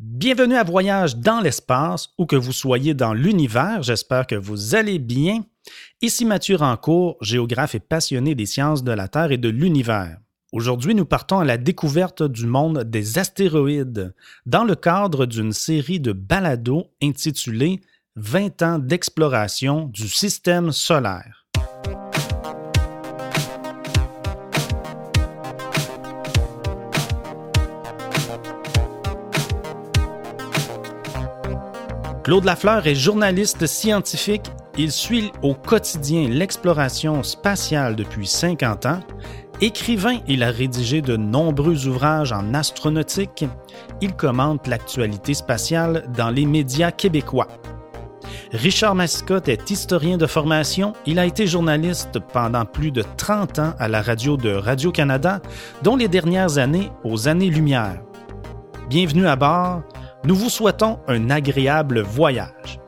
Bienvenue à Voyage dans l'espace, ou que vous soyez dans l'univers, j'espère que vous allez bien. Ici Mathieu Rancourt, géographe et passionné des sciences de la Terre et de l'univers. Aujourd'hui, nous partons à la découverte du monde des astéroïdes dans le cadre d'une série de balados intitulée 20 ans d'exploration du système solaire. Claude Lafleur est journaliste scientifique. Il suit au quotidien l'exploration spatiale depuis 50 ans. Écrivain, il a rédigé de nombreux ouvrages en astronautique. Il commente l'actualité spatiale dans les médias québécois. Richard Mascotte est historien de formation. Il a été journaliste pendant plus de 30 ans à la radio de Radio-Canada, dont les dernières années aux années-lumière. Bienvenue à bord. Nous vous souhaitons un agréable voyage.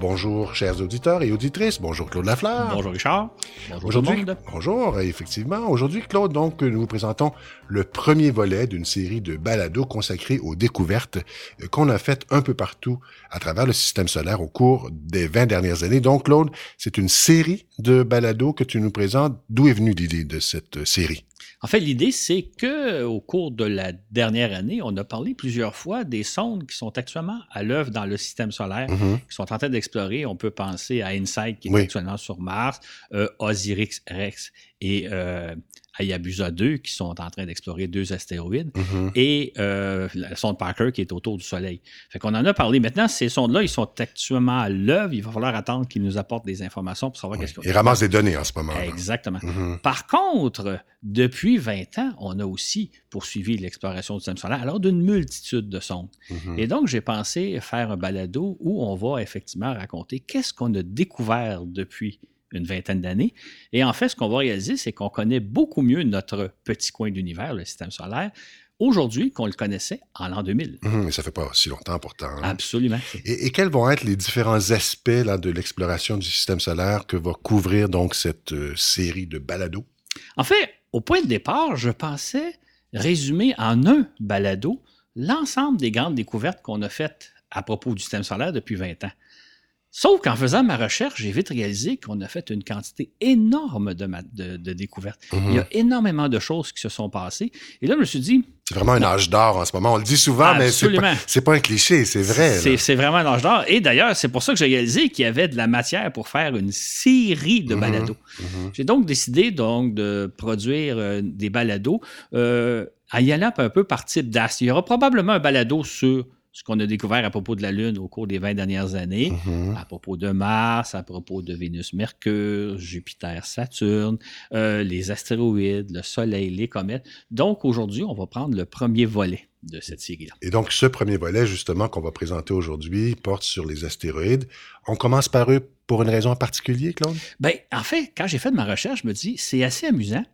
Bonjour, chers auditeurs et auditrices. Bonjour, Claude Lafleur. Bonjour, Richard. Bonjour, aujourd'hui, bonjour, effectivement. Aujourd'hui, Claude, donc, nous vous présentons le premier volet d'une série de balados consacrés aux découvertes euh, qu'on a faites un peu partout à travers le système solaire au cours des 20 dernières années. Donc, Claude, c'est une série de balados que tu nous présentes. D'où est venue l'idée de cette série? En fait, l'idée, c'est que au cours de la dernière année, on a parlé plusieurs fois des sondes qui sont actuellement à l'œuvre dans le système solaire, Mhm. qui sont en train d'explorer. On peut penser à InSight, qui est Oui. actuellement sur Mars, euh, Osiris Rex et euh, Hayabusa 2, qui sont en train d'explorer deux astéroïdes, Mhm. et euh, la sonde Parker, qui est autour du Soleil. Fait qu'on en a parlé. Maintenant, ces sondes-là, ils sont actuellement à l'œuvre. Il va falloir attendre qu'ils nous apportent des informations pour savoir qu'est-ce qu'on Il ramasse des données en ce moment. Exactement. Mhm. Par contre, depuis 20 ans, on a aussi poursuivi l'exploration du système solaire alors d'une multitude de sondes. Mhm. Et donc, j'ai pensé faire un balado où on va effectivement raconter qu'est-ce qu'on a découvert depuis une vingtaine d'années. Et en fait, ce qu'on va réaliser, c'est qu'on connaît beaucoup mieux notre petit coin d'univers, le système solaire, aujourd'hui qu'on le connaissait en l'an 2000. Mhm. Mais ça fait pas si longtemps pourtant. hein. Absolument. Et, et quels vont être les différents aspects là, de l'exploration du système solaire que va couvrir donc cette euh, série de balados? En fait, au point de départ, je pensais résumer en un balado l'ensemble des grandes découvertes qu'on a faites à propos du système solaire depuis 20 ans. Sauf qu'en faisant ma recherche, j'ai vite réalisé qu'on a fait une quantité énorme de, ma- de- de découvertes. Mhm. Il y a énormément de choses qui se sont passées. Et là, je me suis dit, C'est vraiment un âge d'or en ce moment. On le dit souvent, mais c'est pas, c'est pas un cliché, c'est vrai. c'est vraiment un âge d'or. Et d'ailleurs, c'est pour ça que j'ai réalisé qu'il y avait de la matière pour faire une série de Mhm. balados. Mhm. J'ai donc décidé donc de produire euh, des balados euh, en y un peu par type d'astre. Il y aura probablement un balado sur ce qu'on a découvert à propos de la Lune au cours des 20 dernières années, Mhm. à propos de Mars, à propos de Vénus, Mercure, Jupiter, Saturne, euh, les astéroïdes, le Soleil, les comètes. Donc aujourd'hui, on va prendre le premier volet de cette série-là. Et donc, ce premier volet, justement, qu'on va présenter aujourd'hui, porte sur les astéroïdes. On commence par eux pour une raison en particulier, Claude? Ben, en fait, quand j'ai fait de ma recherche, je me dis, c'est assez amusant.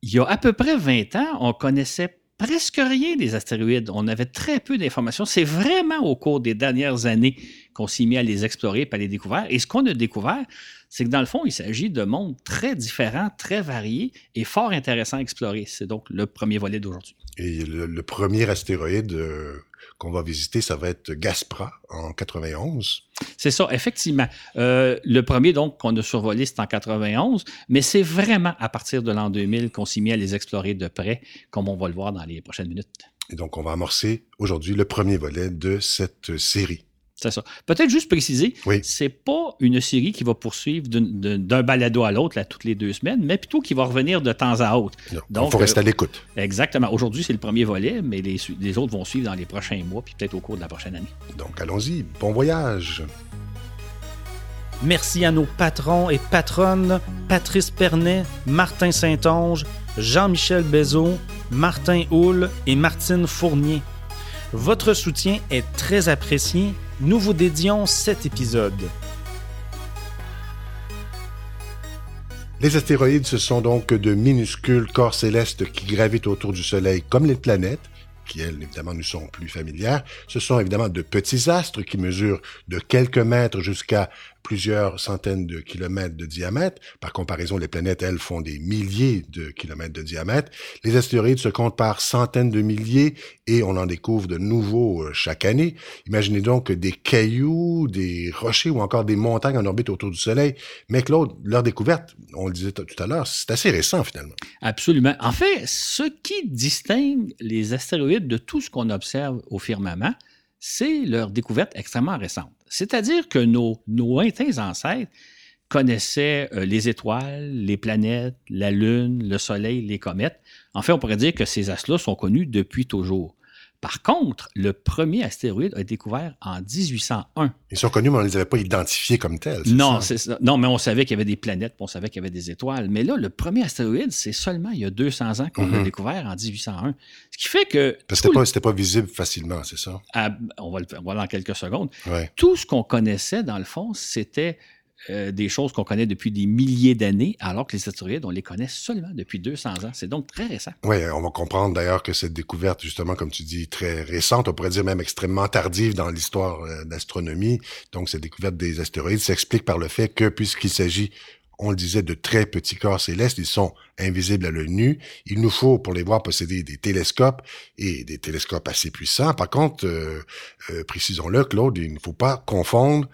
Il y a à peu près 20 ans, on connaissait presque rien des astéroïdes. On avait très peu d'informations. C'est vraiment au cours des dernières années qu'on s'est mis à les explorer et à les découvrir. Et ce qu'on a découvert, c'est que dans le fond, il s'agit de mondes très différents, très variés et fort intéressants à explorer. C'est donc le premier volet d'aujourd'hui. Et le, premier astéroïde euh, qu'on va visiter, ça va être Gaspra en 91. C'est ça, effectivement. Euh, le premier, donc, qu'on a survolé, c'est en 91, mais c'est vraiment à partir de l'an 2000 qu'on s'est mis à les explorer de près, comme on va le voir dans les prochaines minutes. Et donc, on va amorcer aujourd'hui le premier volet de cette série. C'est ça. Peut-être juste préciser, Oui. c'est pas une série qui va poursuivre d'un balado à l'autre, là, toutes les deux semaines, mais plutôt qui va revenir de temps à autre. Il Donc, faut rester euh, à l'écoute. Exactement. Aujourd'hui, c'est le premier volet, mais les autres vont suivre dans les prochains mois, puis peut-être au cours de la prochaine année. Donc, allons-y. Bon voyage. Merci à nos patrons et patronnes Patrice Pernet, Martin Saint-Onge, Jean-Michel Bézot, Martin Houle et Martine Fournier. Votre soutien est très apprécié. Nous vous dédions cet épisode. Les astéroïdes, ce sont donc de minuscules corps célestes qui gravitent autour du Soleil comme les planètes, qui elles, évidemment, nous sont plus familières. Ce sont évidemment de petits astres qui mesurent de quelques mètres jusqu'à plusieurs centaines de kilomètres de diamètre. Par comparaison, les planètes, elles, font des milliers de kilomètres de diamètre. Les astéroïdes se comptent par centaines de milliers et on en découvre de nouveaux euh, chaque année. Imaginez donc des cailloux, des rochers ou encore des montagnes en orbite autour du Soleil. Mais Claude, leur découverte, on le disait tout à l'heure, c'est assez récent finalement. Absolument. En fait, ce qui distingue les astéroïdes de tout ce qu'on observe au firmament, c'est leur découverte extrêmement récente. C'est-à-dire que nos, lointains ancêtres connaissaient euh, les étoiles, les planètes, la Lune, le Soleil, les comètes. En fait, on pourrait dire que ces astres-là sont connus depuis toujours. Par contre, le premier astéroïde a été découvert en 1801. Ils sont connus, mais on ne les avait pas identifiés comme tels. Non, ça? non, mais on savait qu'il y avait des planètes, on savait qu'il y avait des étoiles. Mais là, le premier astéroïde, c'est seulement il y a 200 ans qu'on l'a mhm. découvert en 1801. Ce qui fait que... Parce que c'était pas, pas, visible facilement, c'est ça? on, va le, on va dans quelques secondes. Tout ce qu'on connaissait, dans le fond, c'était euh, des choses qu'on connaît depuis des milliers d'années, alors que les astéroïdes, on les connaît seulement depuis 200 ans. C'est donc très récent. Oui, on va comprendre d'ailleurs que cette découverte, justement, comme tu dis, très récente, on pourrait dire même extrêmement tardive dans l'histoire euh, d'astronomie. Donc, cette découverte des astéroïdes s'explique par le fait que, puisqu'il s'agit on le disait, de très petits corps célestes. Ils sont invisibles à l'œil nu. Il nous faut, pour les voir, posséder des télescopes et des télescopes assez puissants. Par contre, euh, précisons-le, Claude, il ne faut pas confondre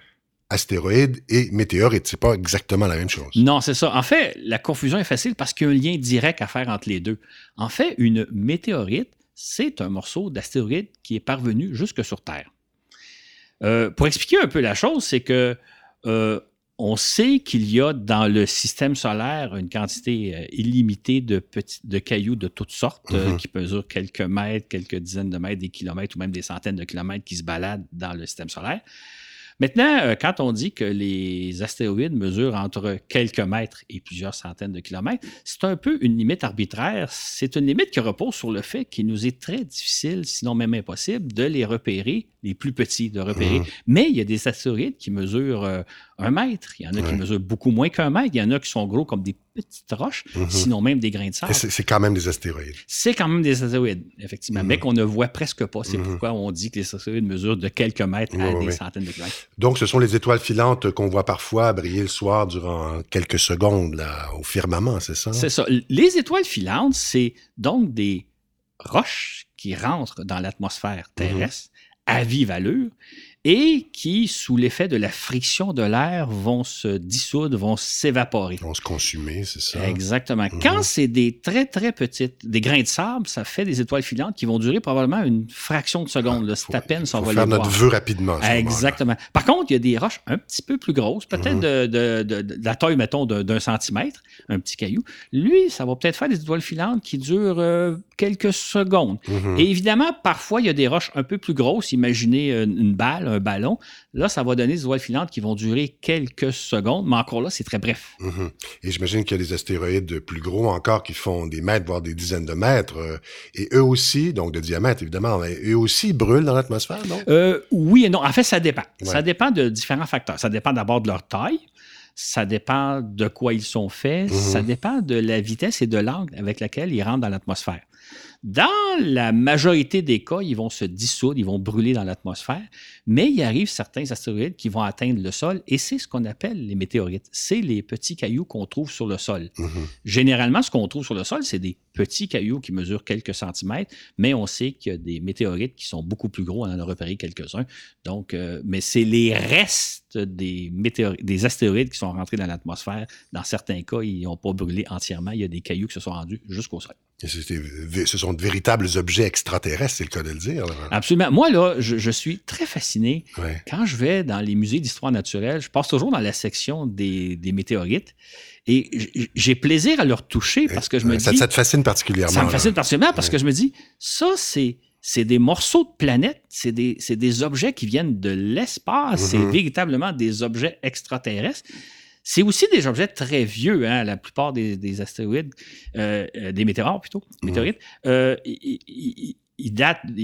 astéroïdes et météorites. C'est pas exactement la même chose. Non, c'est ça. En fait, la confusion est facile parce qu'il y a un lien direct à faire entre les deux. En fait, une météorite, c'est un morceau d'astéroïde qui est parvenu jusque sur Terre. Euh, pour expliquer un peu la chose, c'est que euh, on sait qu'il y a dans le système solaire une quantité euh, illimitée de, petits, de cailloux de toutes sortes mm-hmm. qui mesurent quelques mètres, quelques dizaines de mètres, des kilomètres ou même des centaines de kilomètres qui se baladent dans le système solaire. Maintenant, euh, quand on dit que les astéroïdes mesurent entre quelques mètres et plusieurs centaines de kilomètres, c'est un peu une limite arbitraire. C'est une limite qui repose sur le fait qu'il nous est très difficile, sinon même impossible, de les repérer, les plus petits, de repérer. Mmh. Mais il y a des astéroïdes qui mesurent euh, un mètre. Il y en a qui mesurent beaucoup moins qu'un mètre. Il y en a qui sont gros comme des petites roches, mhm. sinon même des grains de sable. C'est quand même des astéroïdes. C'est quand même des astéroïdes, effectivement, mais qu'on ne voit presque pas. C'est pourquoi on dit que les astéroïdes mesurent de quelques mètres à des centaines de kilomètres. Donc, ce sont les étoiles filantes qu'on voit parfois briller le soir durant quelques secondes là, au firmament, c'est ça? C'est ça. Les étoiles filantes, c'est donc des roches qui rentrent dans l'atmosphère terrestre à vive et qui, sous l'effet de la friction de l'air, vont se dissoudre, vont s'évaporer. Vont se consumer, c'est ça. Exactement. Mhm. Quand c'est des très, très petites, des grains de sable, ça fait des étoiles filantes qui vont durer probablement une fraction de seconde. Ah, c'est à peine si on va faire notre vœu rapidement. Exactement. Par contre, il y a des roches un petit peu plus grosses, peut-être mhm. de, de, de, la taille, mettons, d'un centimètre, un petit caillou. Lui, ça va peut-être faire des étoiles filantes qui durent euh, quelques secondes. Mhm. Et évidemment, parfois, il y a des roches un peu plus grosses. Imaginez euh, une balle, un ballon. Là, ça va donner des étoiles filantes qui vont durer quelques secondes, mais encore là, c'est très bref. Mhm. Et j'imagine qu'il y a des astéroïdes plus gros encore qui font des mètres, voire des dizaines de mètres. Euh, et eux aussi, donc de diamètre évidemment, mais eux aussi brûlent dans l'atmosphère, non? Euh, oui et non. En fait, ça dépend. Ça dépend de différents facteurs. Ça dépend d'abord de leur taille. Ça dépend de quoi ils sont faits. Mhm. Ça dépend de la vitesse et de l'angle avec laquelle ils rentrent dans l'atmosphère. Dans la majorité des cas, ils vont se dissoudre, ils vont brûler dans l'atmosphère, mais il arrive certains astéroïdes qui vont atteindre le sol et c'est ce qu'on appelle les météorites. C'est les petits cailloux qu'on trouve sur le sol. Mhm. Généralement, ce qu'on trouve sur le sol, c'est des petits cailloux qui mesurent quelques centimètres, mais on sait qu'il y a des météorites qui sont beaucoup plus gros. On en a repéré quelques-uns. Donc, euh, mais c'est les restes des, des astéroïdes qui sont rentrés dans l'atmosphère. Dans certains cas, ils n'ont pas brûlé entièrement. Il y a des cailloux qui se sont rendus jusqu'au sol. Ce sont de véritables objets extraterrestres, c'est le cas de le dire. Absolument. Moi, là, je, suis très fasciné. Quand je vais dans les musées d'histoire naturelle, je passe toujours dans la section des, météorites. Et j'ai plaisir à leur toucher parce que je me dis. Ça, te fascine particulièrement. Ça me fascine particulièrement parce que je me dis, ça, c'est. C'est des morceaux de planètes, c'est des, des, objets qui viennent de l'espace, c'est mm-hmm. véritablement des objets extraterrestres. C'est aussi des objets très vieux, hein, la plupart des, astéroïdes, euh, euh, des météores plutôt, météorites. Euh,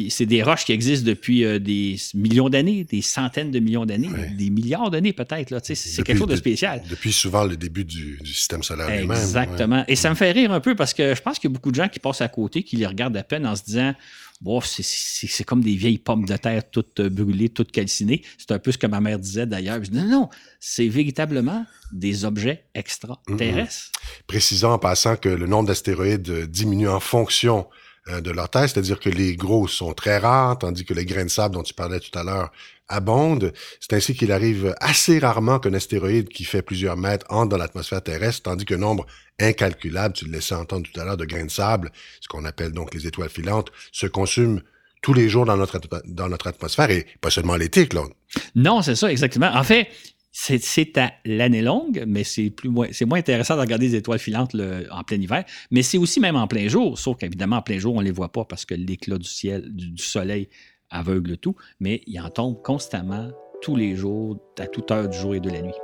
c'est des roches qui existent depuis euh, des millions d'années, des centaines de millions d'années, des milliards d'années peut-être. C'est quelque chose de spécial. depuis souvent le début du, système solaire lui-même. Exactement. Et ça me fait rire un peu parce que je pense qu'il y a beaucoup de gens qui passent à côté, qui les regardent à peine en se disant Bon, c'est comme des vieilles pommes de terre toutes euh, brûlées, toutes calcinées. C'est un peu ce que ma mère disait d'ailleurs. Non, non, c'est véritablement des objets extraterrestres. Précisant en passant que le nombre d'astéroïdes diminue en fonction euh, de leur taille, c'est-à-dire que les gros sont très rares, tandis que les grains de sable dont tu parlais tout à l'heure abondent. C'est ainsi qu'il arrive assez rarement qu'un astéroïde qui fait plusieurs mètres entre dans l'atmosphère terrestre, tandis qu'un nombre incalculable, tu le laissais entendre tout à l'heure, de grains de sable, ce qu'on appelle donc les étoiles filantes, se consument tous les jours dans notre, dans notre atmosphère et pas seulement l'été, Claude. Non, c'est ça, exactement. En fait, c'est à l'année longue, mais c'est plus moins, c'est moins intéressant de regarder les étoiles filantes en plein hiver. Mais c'est aussi même en plein jour, sauf qu'évidemment, en plein jour, on ne les voit pas parce que l'éclat du ciel, du, soleil aveugle tout, mais il en tombe constamment, tous les jours, à toute heure du jour et de la nuit.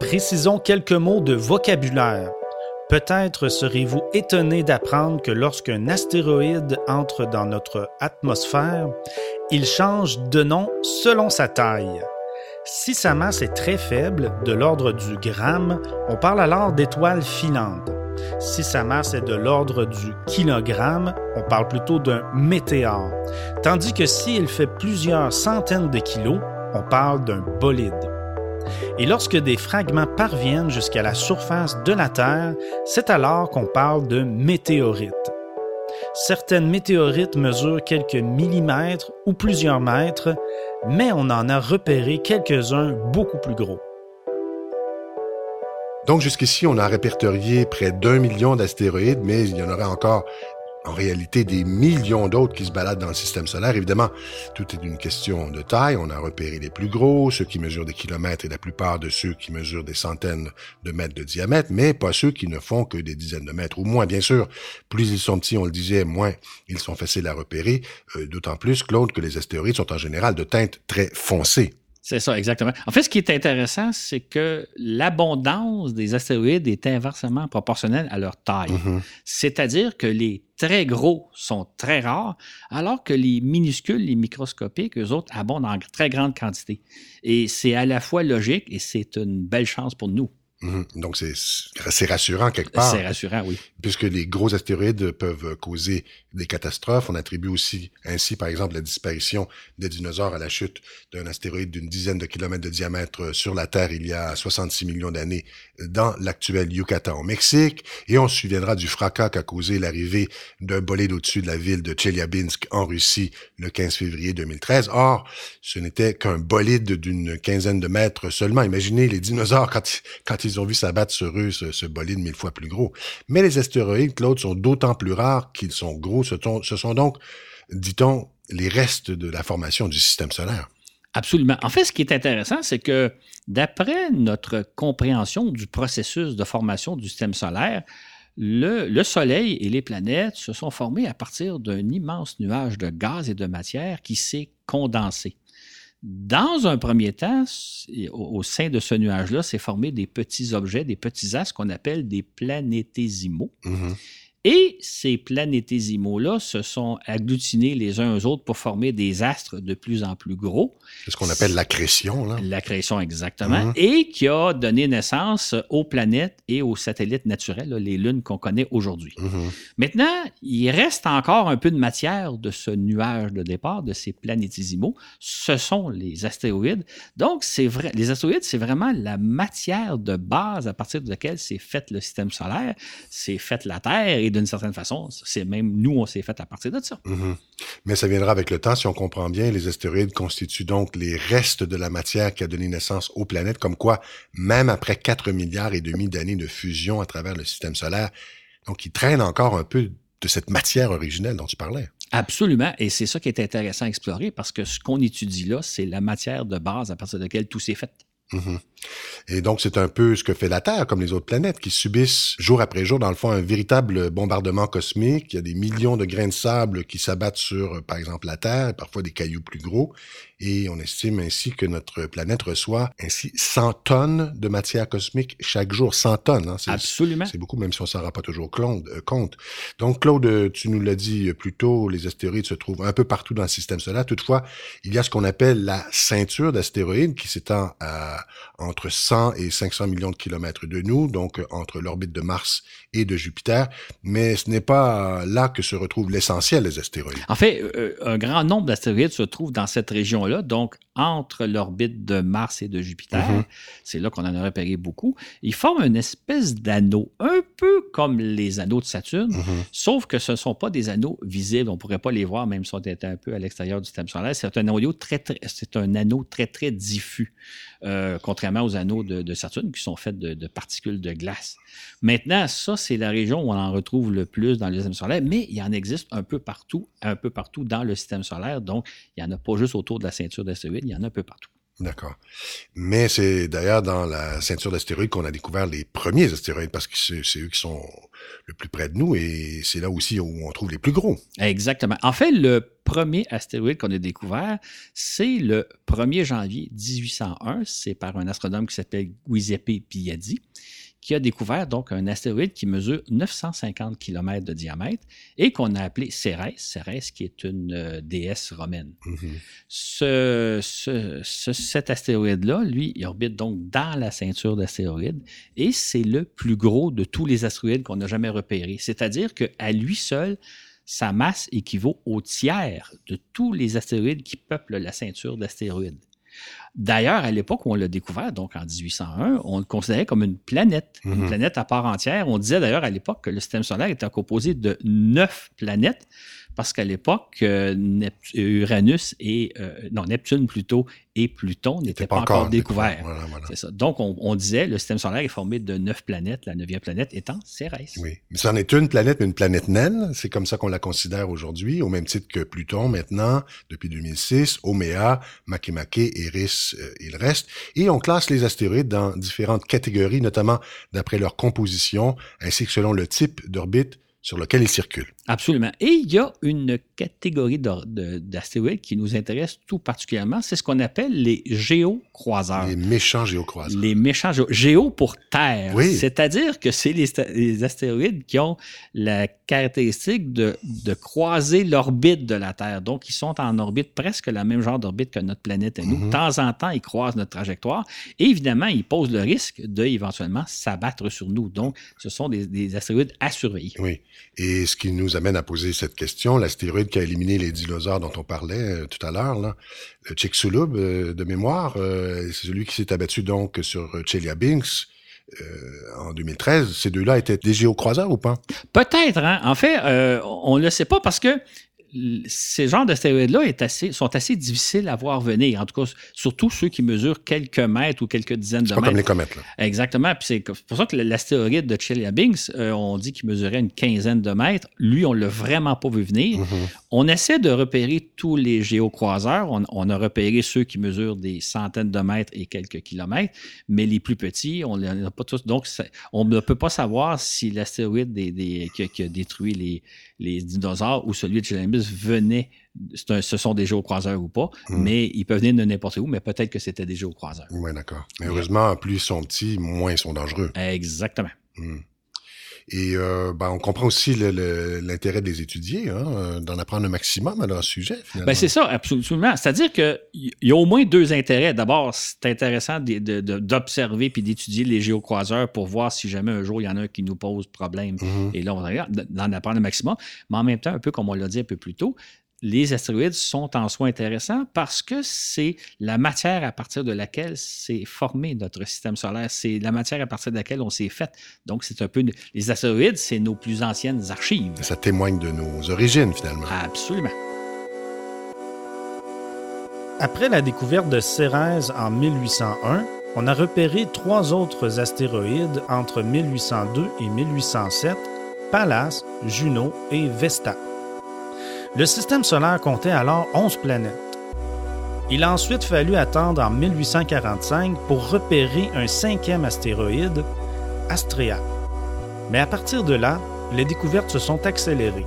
Précisons quelques mots de vocabulaire. Peut-être serez-vous étonné d'apprendre que lorsqu'un astéroïde entre dans notre atmosphère, il change de nom selon sa taille. Si sa masse est très faible, de l'ordre du gramme, on parle alors d'étoile filante. Si sa masse est de l'ordre du kilogramme, on parle plutôt d'un météore. Tandis que s'il fait plusieurs centaines de kilos, on parle d'un bolide. Et lorsque des fragments parviennent jusqu'à la surface de la Terre, c'est alors qu'on parle de météorites. Certaines météorites mesurent quelques millimètres ou plusieurs mètres, mais on en a repéré quelques-uns beaucoup plus gros. Donc jusqu'ici, on a répertorié près d'un million d'astéroïdes, mais il y en aurait encore en réalité des millions d'autres qui se baladent dans le système solaire. Évidemment, tout est une question de taille. On a repéré les plus gros, ceux qui mesurent des kilomètres et la plupart de ceux qui mesurent des centaines de mètres de diamètre, mais pas ceux qui ne font que des dizaines de mètres ou moins. Bien sûr, plus ils sont petits, on le disait, moins ils sont faciles à repérer. Euh, d'autant plus, Claude, que les astéroïdes sont en général de teinte très foncée. C'est ça, exactement. En fait, ce qui est intéressant, c'est que l'abondance des astéroïdes est inversement proportionnelle à leur taille. Mm-hmm. C'est-à-dire que les très gros sont très rares, alors que les minuscules, les microscopiques, eux autres, abondent en très grande quantité. Et c'est à la fois logique et c'est une belle chance pour nous. Mhm. Donc, c'est rassurant quelque part. C'est rassurant, oui. Puisque les gros astéroïdes peuvent causer des catastrophes. On attribue aussi ainsi, par exemple, la disparition des dinosaures à la chute d'un astéroïde d'une dizaine de kilomètres de diamètre sur la Terre il y a 66 millions d'années dans l'actuel Yucatan au Mexique. Et on se souviendra du fracas qu'a causé l'arrivée d'un bolide au-dessus de la ville de Chelyabinsk en Russie le 15 février 2013. Or, ce n'était qu'un bolide d'une quinzaine de mètres seulement. Imaginez les dinosaures quand, quand ils ils ont vu s'abattre sur eux ce, bolide mille fois plus gros. Mais les astéroïdes, Claude, sont d'autant plus rares qu'ils sont gros. Ce, sont donc, dit-on, les restes de la formation du système solaire. Absolument. En fait, ce qui est intéressant, c'est que d'après notre compréhension du processus de formation du système solaire, le, Soleil et les planètes se sont formés à partir d'un immense nuage de gaz et de matière qui s'est condensé. Dans un premier temps, au, sein de ce nuage-là, s'est formé des petits objets, des petits astres qu'on appelle des planétésimaux. Mm-hmm. Et ces planétésimaux-là se sont agglutinés les uns aux autres pour former des astres de plus en plus gros. C'est ce qu'on appelle l'accrétion, là. L'accrétion, exactement. Mhm. Et qui a donné naissance aux planètes et aux satellites naturels, les lunes qu'on connaît aujourd'hui. Mhm. Maintenant, il reste encore un peu de matière de ce nuage de départ, de ces planétésimaux. Ce sont les astéroïdes. Donc, c'est vrai, les astéroïdes, c'est vraiment la matière de base à partir de laquelle s'est fait le système solaire, c'est fait la Terre d'une certaine façon, c'est même nous, on s'est fait à partir de ça. Mm-hmm. Mais ça viendra avec le temps, si on comprend bien. Les astéroïdes constituent donc les restes de la matière qui a donné naissance aux planètes, comme quoi, même après 4 milliards et demi d'années de fusion à travers le système solaire, donc ils traînent encore un peu de cette matière originelle dont tu parlais. Absolument, et c'est ça qui est intéressant à explorer parce que ce qu'on étudie là, c'est la matière de base à partir de laquelle tout s'est fait. Mhm. Et donc, c'est un peu ce que fait la Terre, comme les autres planètes, qui subissent jour après jour, dans le fond, un véritable bombardement cosmique. Il y a des millions de grains de sable qui s'abattent sur, par exemple, la Terre, parfois des cailloux plus gros. Et on estime ainsi que notre planète reçoit ainsi 100 tonnes de matière cosmique chaque jour. 100 tonnes. Hein? Absolument. C'est beaucoup, même si on s'en rend pas toujours euh, compte. Donc, Claude, tu nous l'as dit plus tôt, les astéroïdes se trouvent un peu partout dans le système solaire. Toutefois, il y a ce qu'on appelle la ceinture d'astéroïdes qui s'étend à entre 100 et 500 millions de kilomètres de nous, donc entre l'orbite de Mars et de Jupiter. Mais ce n'est pas là que se retrouve l'essentiel des astéroïdes. En fait, euh, un grand nombre d'astéroïdes se trouvent dans cette région-là, donc entre l'orbite de Mars et de Jupiter. Mm-hmm. C'est là qu'on en a repéré beaucoup. Ils forment une espèce d'anneau, un peu comme les anneaux de Saturne, mm-hmm. sauf que ce ne sont pas des anneaux visibles. On ne pourrait pas les voir même si on était un peu à l'extérieur du système solaire. C'est un anneau très, très, c'est un anneau très, très diffus. Euh, contrairement aux anneaux de, Saturne qui sont faits de, particules de glace. Maintenant, ça, c'est la région où on en retrouve le plus dans le système solaire, mais il y en existe un peu partout, un peu partout dans le système solaire. Donc, il n'y en a pas juste autour de la ceinture d'astéroïdes, il y en a un peu partout. D'accord. Mais c'est d'ailleurs dans la ceinture d'astéroïdes qu'on a découvert les premiers astéroïdes parce que c'est eux qui sont le plus près de nous et c'est là aussi où on trouve les plus gros. Exactement. En fait, le premier astéroïde qu'on a découvert, c'est le 1er janvier 1801. C'est par un astronome qui s'appelle Giuseppe Piazzi qui a découvert donc un astéroïde qui mesure 950 km de diamètre et qu'on a appelé Cérès, Cérès qui est une euh, déesse romaine. Mm-hmm. cet astéroïde-là, lui, il orbite donc dans la ceinture d'astéroïdes et c'est le plus gros de tous les astéroïdes qu'on n'a jamais repérés. C'est-à-dire qu'à lui seul, sa masse équivaut au tiers de tous les astéroïdes qui peuplent la ceinture d'astéroïdes. D'ailleurs, à l'époque où on l'a découvert, donc en 1801, on le considérait comme une planète, une mhm. planète à part entière. On disait d'ailleurs à l'époque que le système solaire était composé de neuf planètes, parce qu'à l'époque, euh, Uranus et euh, non Neptune plutôt et Pluton n'étaient pas, encore, découverts. Donc on, disait le système solaire est formé de neuf planètes, la neuvième planète étant Cérès. Oui, mais c'en est une planète, mais une planète naine. C'est comme ça qu'on la considère aujourd'hui, au même titre que Pluton maintenant depuis 2006, Oméa, Makemake, Eris euh, et le reste. Et on classe les astéroïdes dans différentes catégories, notamment d'après leur composition, ainsi que selon le type d'orbite sur lequel ils circulent. Absolument. Et il y a une catégorie d'astéroïdes qui nous intéresse tout particulièrement, c'est ce qu'on appelle les géocroiseurs. Les méchants géocroiseurs. Les méchants géo, géo pour Terre. Oui. C'est-à-dire que c'est les, astéroïdes qui ont la caractéristique de, de croiser l'orbite de la Terre. Donc, ils sont en orbite presque le même genre d'orbite que notre planète et nous. Mhm. De temps en temps, ils croisent notre trajectoire. Et évidemment, ils posent le risque d'éventuellement s'abattre sur nous. Donc, ce sont des, des astéroïdes à surveiller. Oui. Et ce qui nous amène à poser cette question, l'astéroïde qui a éliminé les dinosaures dont on parlait euh, tout à l'heure, le Chicxulub euh, de mémoire, euh, c'est celui qui s'est abattu donc sur Chelyabinsk. en 2013, ces deux-là étaient des géocroiseurs ou pas? Peut-être. Hein? En fait, on ne le sait pas parce que ces genres d'astéroïdes-là sont assez difficiles à voir venir. En tout cas, surtout ceux qui mesurent quelques mètres ou quelques dizaines de mètres. pas comme les comètes. Là. Exactement. Puis c'est pour ça que l'astéroïde de Chelyabinsk, euh, on dit qu'il mesurait une quinzaine de mètres. Lui, on l'a vraiment pas vu venir. Mm-hmm. On essaie de repérer tous les géocroiseurs. On, a repéré ceux qui mesurent des centaines de mètres et quelques kilomètres, mais les plus petits, on a pas tous. Donc, on ne peut pas savoir si l'astéroïde qui, a détruit les, les dinosaures ou celui de Chelyabinsk venait, ce sont des géocroiseurs ou pas, hmm. mais ils peuvent venir de n'importe où, mais peut-être que c'était des géocroiseurs. Oui, d'accord. Mais heureusement, plus ils sont petits, moins ils sont dangereux. Exactement. Hmm. Et euh, ben, on comprend aussi l'intérêt des étudier, hein, d'en apprendre un maximum à leur sujet. Ben c'est ça, absolument. C'est-à-dire qu'il y a au moins deux intérêts. D'abord, c'est intéressant d'observer puis d'étudier les géocroiseurs pour voir si jamais un jour il y en a un qui nous pose problème. Mm-hmm. Et là, on regarde d'en apprendre un maximum. Mais en même temps, un peu comme on l'a dit un peu plus tôt, les astéroïdes sont en soi intéressants parce que c'est la matière à partir de laquelle s'est formé notre système solaire. C'est la matière à partir de laquelle on s'est fait. Donc, c'est un peu. Les astéroïdes, c'est nos plus anciennes archives. Ça témoigne de nos origines, finalement. Absolument. Après la découverte de Cérès en 1801, on a repéré trois autres astéroïdes entre 1802 et 1807, Pallas, Juno et Vesta. Le système solaire comptait alors 11 planètes. Il a ensuite fallu attendre en 1845 pour repérer un cinquième astéroïde, Astrea. Mais à partir de là, les découvertes se sont accélérées.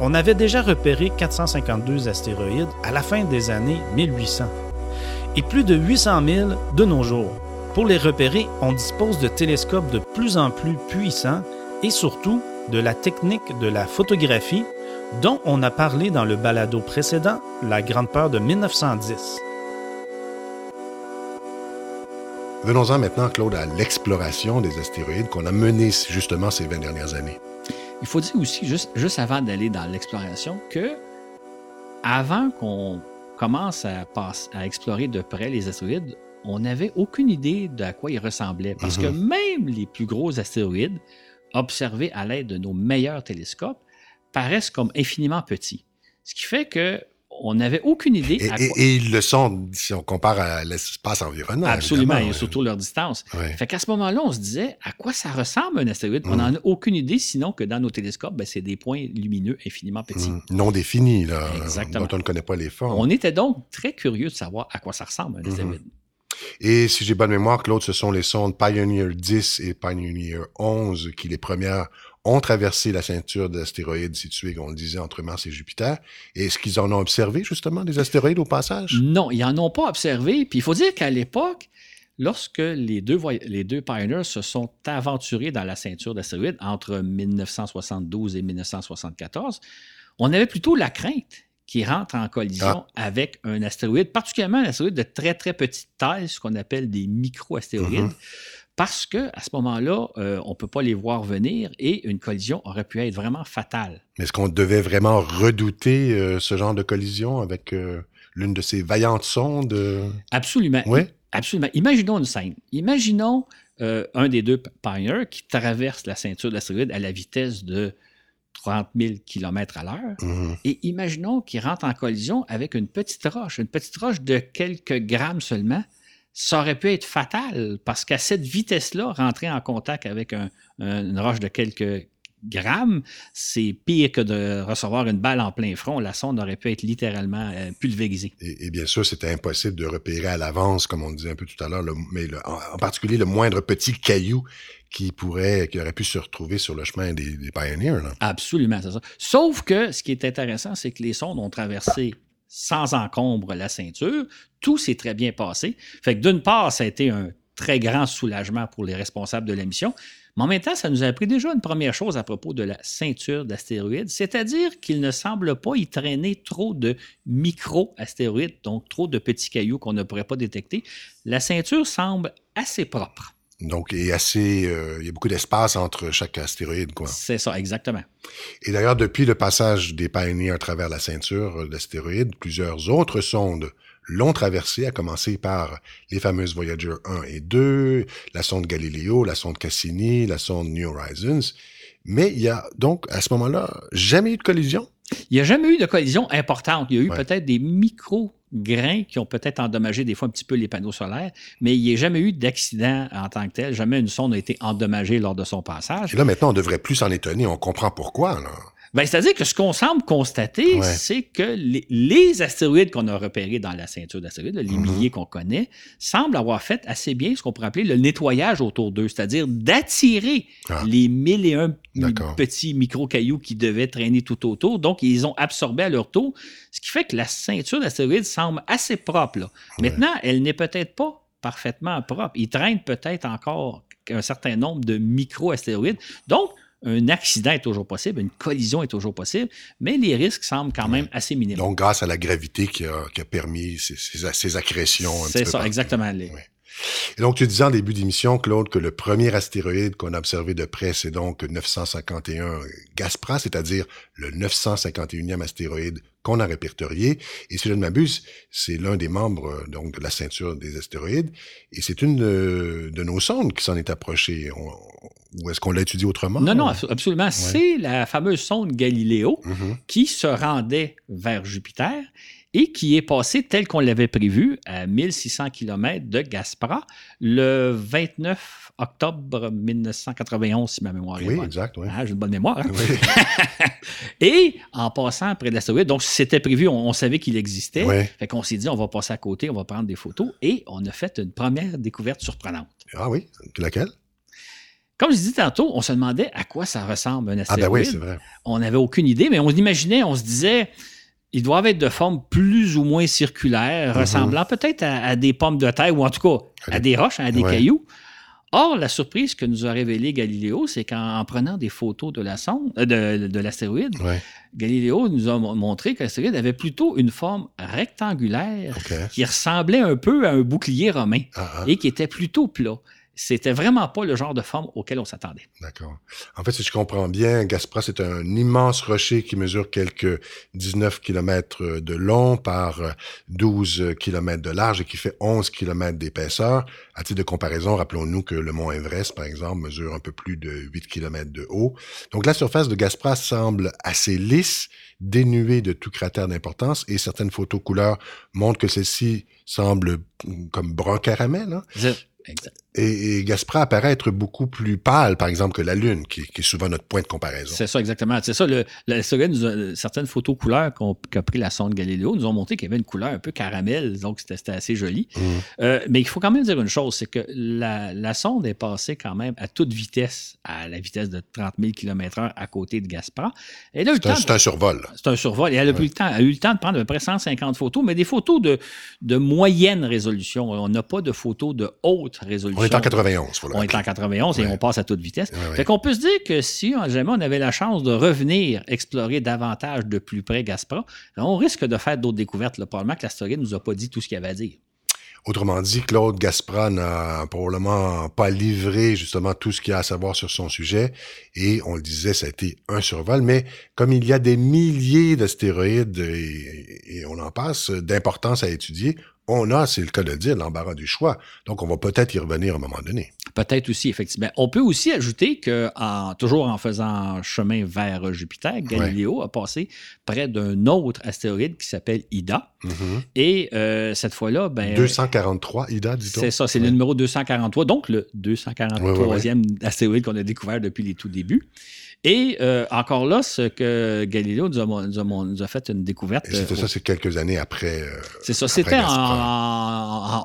On avait déjà repéré 452 astéroïdes à la fin des années 1800 et plus de 800 000 de nos jours. Pour les repérer, on dispose de télescopes de plus en plus puissants et surtout de la technique de la photographie dont on a parlé dans le balado précédent, La Grande Peur de 1910. Venons-en maintenant, Claude, à l'exploration des astéroïdes qu'on a menée justement ces 20 dernières années. Il faut dire aussi, juste, juste avant d'aller dans l'exploration, que avant qu'on commence à, à explorer de près les astéroïdes, on n'avait aucune idée de à quoi ils ressemblaient. Parce que Mhm. même les plus gros astéroïdes, observés à l'aide de nos meilleurs télescopes, paraissent comme infiniment petits. Ce qui fait que on n'avait aucune idée Et, à et- quoi. et ils le sont si on compare à l'espace environnant. Absolument, et surtout leur distance. Fait qu'à ce moment-là, on se disait à quoi ça ressemble un astéroïde? On n'en a aucune idée, sinon que dans nos télescopes, ben, c'est des points lumineux infiniment petits. Mm. Non défini, là, Exactement. dont on ne connaît pas les formes. On était donc très curieux de savoir à quoi ça ressemble un Mhm. astéroïde. Et si j'ai bonne mémoire, Claude, ce sont les sondes Pioneer 10 et Pioneer 11 qui, les premières, ont traversé la ceinture d'astéroïdes située, on le disait, entre Mars et Jupiter. Et est-ce qu'ils en ont observé, justement, des astéroïdes au passage? Non, ils n'en ont pas observé. Puis il faut dire qu'à l'époque, lorsque les deux, les deux Pioneers se sont aventurés dans la ceinture d'astéroïdes entre 1972 et 1974, on avait plutôt la crainte qu'ils rentrent en collision avec un astéroïde, particulièrement un astéroïde de très, très petite taille, ce qu'on appelle des micro-astéroïdes. Mhm. Parce que à ce moment-là, euh, on ne peut pas les voir venir et une collision aurait pu être vraiment fatale. Mais est-ce qu'on devait vraiment redouter euh, ce genre de collision avec euh, l'une de ces vaillantes sondes? Absolument. Oui? Absolument. Imaginons une scène. Imaginons un des deux Pioneers qui traverse la ceinture de l'astéroïde à la vitesse de 30 000 km à l'heure. Mhm. Et imaginons qu'il rentre en collision avec une petite roche, une petite roche de quelques grammes seulement. Ça aurait pu être fatal parce qu'à cette vitesse-là, rentrer en contact avec un- un- une roche de quelques grammes, c'est pire que de recevoir une balle en plein front. La sonde aurait pu être littéralement euh, pulvérisée. Et, et bien sûr, c'était impossible de repérer à l'avance, comme on disait un peu tout à l'heure, mais le- en, en particulier le moindre petit caillou qui pourrait, qui aurait pu se retrouver sur le chemin des, des Pioneers. là. Absolument, c'est ça. Sauf que ce qui est intéressant, c'est que les sondes ont traversé sans encombre la ceinture. Tout s'est très bien passé. Fait que d'une part, ça a été un très grand soulagement pour les responsables de la mission. Mais en même temps, ça nous a appris déjà une première chose à propos de la ceinture d'astéroïdes, c'est-à-dire qu'il ne semble pas y traîner trop de micro-astéroïdes, donc trop de petits cailloux qu'on ne pourrait pas détecter. La ceinture semble assez propre. Donc, et assez, euh, il y a beaucoup d'espace entre chaque astéroïde, quoi. C'est ça, exactement. Et d'ailleurs, depuis le passage des Pioneers à travers la ceinture euh, d'astéroïdes, plusieurs autres sondes l'ont traversée, à commencer par les fameuses Voyager 1 et 2, la sonde Galileo, la sonde Cassini, la sonde New Horizons. Mais il y a donc, à ce moment-là, jamais eu de collision? Il n'y a jamais eu de collision importante. Il y a eu Ouais. peut-être des micro-grains qui ont peut-être endommagé des fois un petit peu les panneaux solaires, mais il n'y a jamais eu d'accident en tant que tel. Jamais une sonde n'a été endommagée lors de son passage. Et là, maintenant, on devrait plus s'en étonner. On comprend pourquoi, là. Ben, C'est-à-dire que ce qu'on semble constater, Ouais. c'est que les, les astéroïdes qu'on a repérés dans la ceinture d'astéroïdes, les Mhm. milliers qu'on connaît, semblent avoir fait assez bien ce qu'on pourrait appeler le nettoyage autour d'eux, c'est-à-dire d'attirer Ah. les mille et un petits micro-cailloux qui devaient traîner tout autour. Donc, ils ont absorbé à leur tour, ce qui fait que la ceinture d'astéroïdes semble assez propre. là. Ouais. Maintenant, elle n'est peut-être pas parfaitement propre. Il traîne peut-être encore un certain nombre de micro-astéroïdes. Donc, un accident est toujours possible, une collision est toujours possible, mais les risques semblent quand même assez minimes. Donc, grâce à la gravité qui a, qui a permis ces, ces, ces accrétions. C'est ça, exactement. Les-. Et donc, tu disais en début d'émission, Claude, que le premier astéroïde qu'on a observé de près, c'est donc 951 Gaspra, c'est-à-dire le 951e astéroïde qu'on a répertorié. Et si je ne m'abuse, c'est l'un des membres euh, donc de la ceinture des astéroïdes. Et c'est une de, de nos sondes qui s'en est approchée. On- ou est-ce qu'on l'a étudié autrement? Non, non, abso- absolument. C'est la fameuse sonde Galiléo Mhm. qui se rendait vers Jupiter et qui est passé tel qu'on l'avait prévu à 1600 km de Gaspra le 29 octobre 1991, si ma mémoire est Oui, bonne. exact, oui. Ah, J'ai une bonne mémoire. hein? Oui. Et en passant près de l'astéroïde, donc c'était prévu, on, on savait qu'il existait. Ouais. Fait qu'on s'est dit, on va passer à côté, on va prendre des photos et on a fait une première découverte surprenante. Ah oui, laquelle? Comme je disais tantôt, on se demandait à quoi ça ressemble un Ah astéroïde. ben oui, c'est vrai. on n'avait aucune idée, mais on imaginait, on se disait, ils doivent être de forme plus ou moins circulaire, Mhm. ressemblant peut-être à, à des pommes de terre ou en tout cas à des roches, à des Ouais. cailloux. Or, la surprise que nous a révélé Galiléo, c'est qu'en en prenant des photos de la sonde, euh, de, de l'astéroïde, Ouais, Galiléo nous a mo- montré que l'astéroïde avait plutôt une forme rectangulaire qui ressemblait un peu à un bouclier romain Ah, ah, et qui était plutôt plat. C'était vraiment pas le genre de forme auquel on s'attendait. d'accord. En fait, si je comprends bien, Gaspra, c'est un immense rocher qui mesure quelques 19 km de long par euh, 12 km de large et qui fait 11 km d'épaisseur. À titre de comparaison, rappelons-nous que le mont Everest, par exemple, mesure un peu plus de 8 km de haut. Donc, la surface de Gaspra semble assez lisse, dénuée de tout cratère d'importance et certaines photos couleurs montrent que celle-ci semble mm, comme brun caramel. Hein? Exact. Et, et Gaspra apparaît être beaucoup plus pâle, par exemple, que la Lune, qui, qui est souvent notre point de comparaison. C'est ça, exactement. C'est ça, le, nous a- certaines photos couleurs qu'a pris la sonde Galiléo nous ont montré qu'il y avait une couleur un peu caramel, donc c'était, assez joli. Mhm. Euh, mais il faut quand même dire une chose, c'est que la, la sonde est passée quand même à toute vitesse, à la vitesse de 30 000 km/h à côté de le C'est un, survol. c'est un survol. Et elle a, eu le temps, elle a eu le temps de prendre à peu près 150 photos, mais des photos de, de moyenne résolution. On n'a pas de photos de haute résolution. On est en 91, faut le On est en 91 et on passe à toute vitesse. Ouais. Fait qu'on peut se dire que si jamais on avait la chance de revenir explorer davantage de plus près Gaspra, on risque de faire d'autres découvertes. Là. Probablement que l'astéroïde nous a pas dit tout ce qu'il y avait à dire. Autrement dit, Claude Gaspra n'a probablement pas livré justement tout ce qu'il y a à savoir sur son sujet. Et on le disait, ça a été un survol. Mais comme il y a des milliers d'astéroïdes et, et on en passe d'importance à étudier, on a, c'est le cas de le dire, l'embarras du choix. Donc, on va peut-être y revenir à un moment donné. Peut-être aussi, effectivement. On peut aussi ajouter que, en, toujours en faisant chemin vers Jupiter, Galiléo a passé près d'un autre astéroïde qui s'appelle Ida. Mhm. Et euh, cette fois-là, ben, 243, Ida, dit-on. C'est ça, c'est Ouais. le numéro 243, donc le 243e Ouais, astéroïde qu'on a découvert depuis les tout débuts. Et euh, encore là, ce que Galiléo nous a, nous a- nous a fait une découverte. Et c'était euh, ça, c'est quelques années après. euh, c'est ça, c'était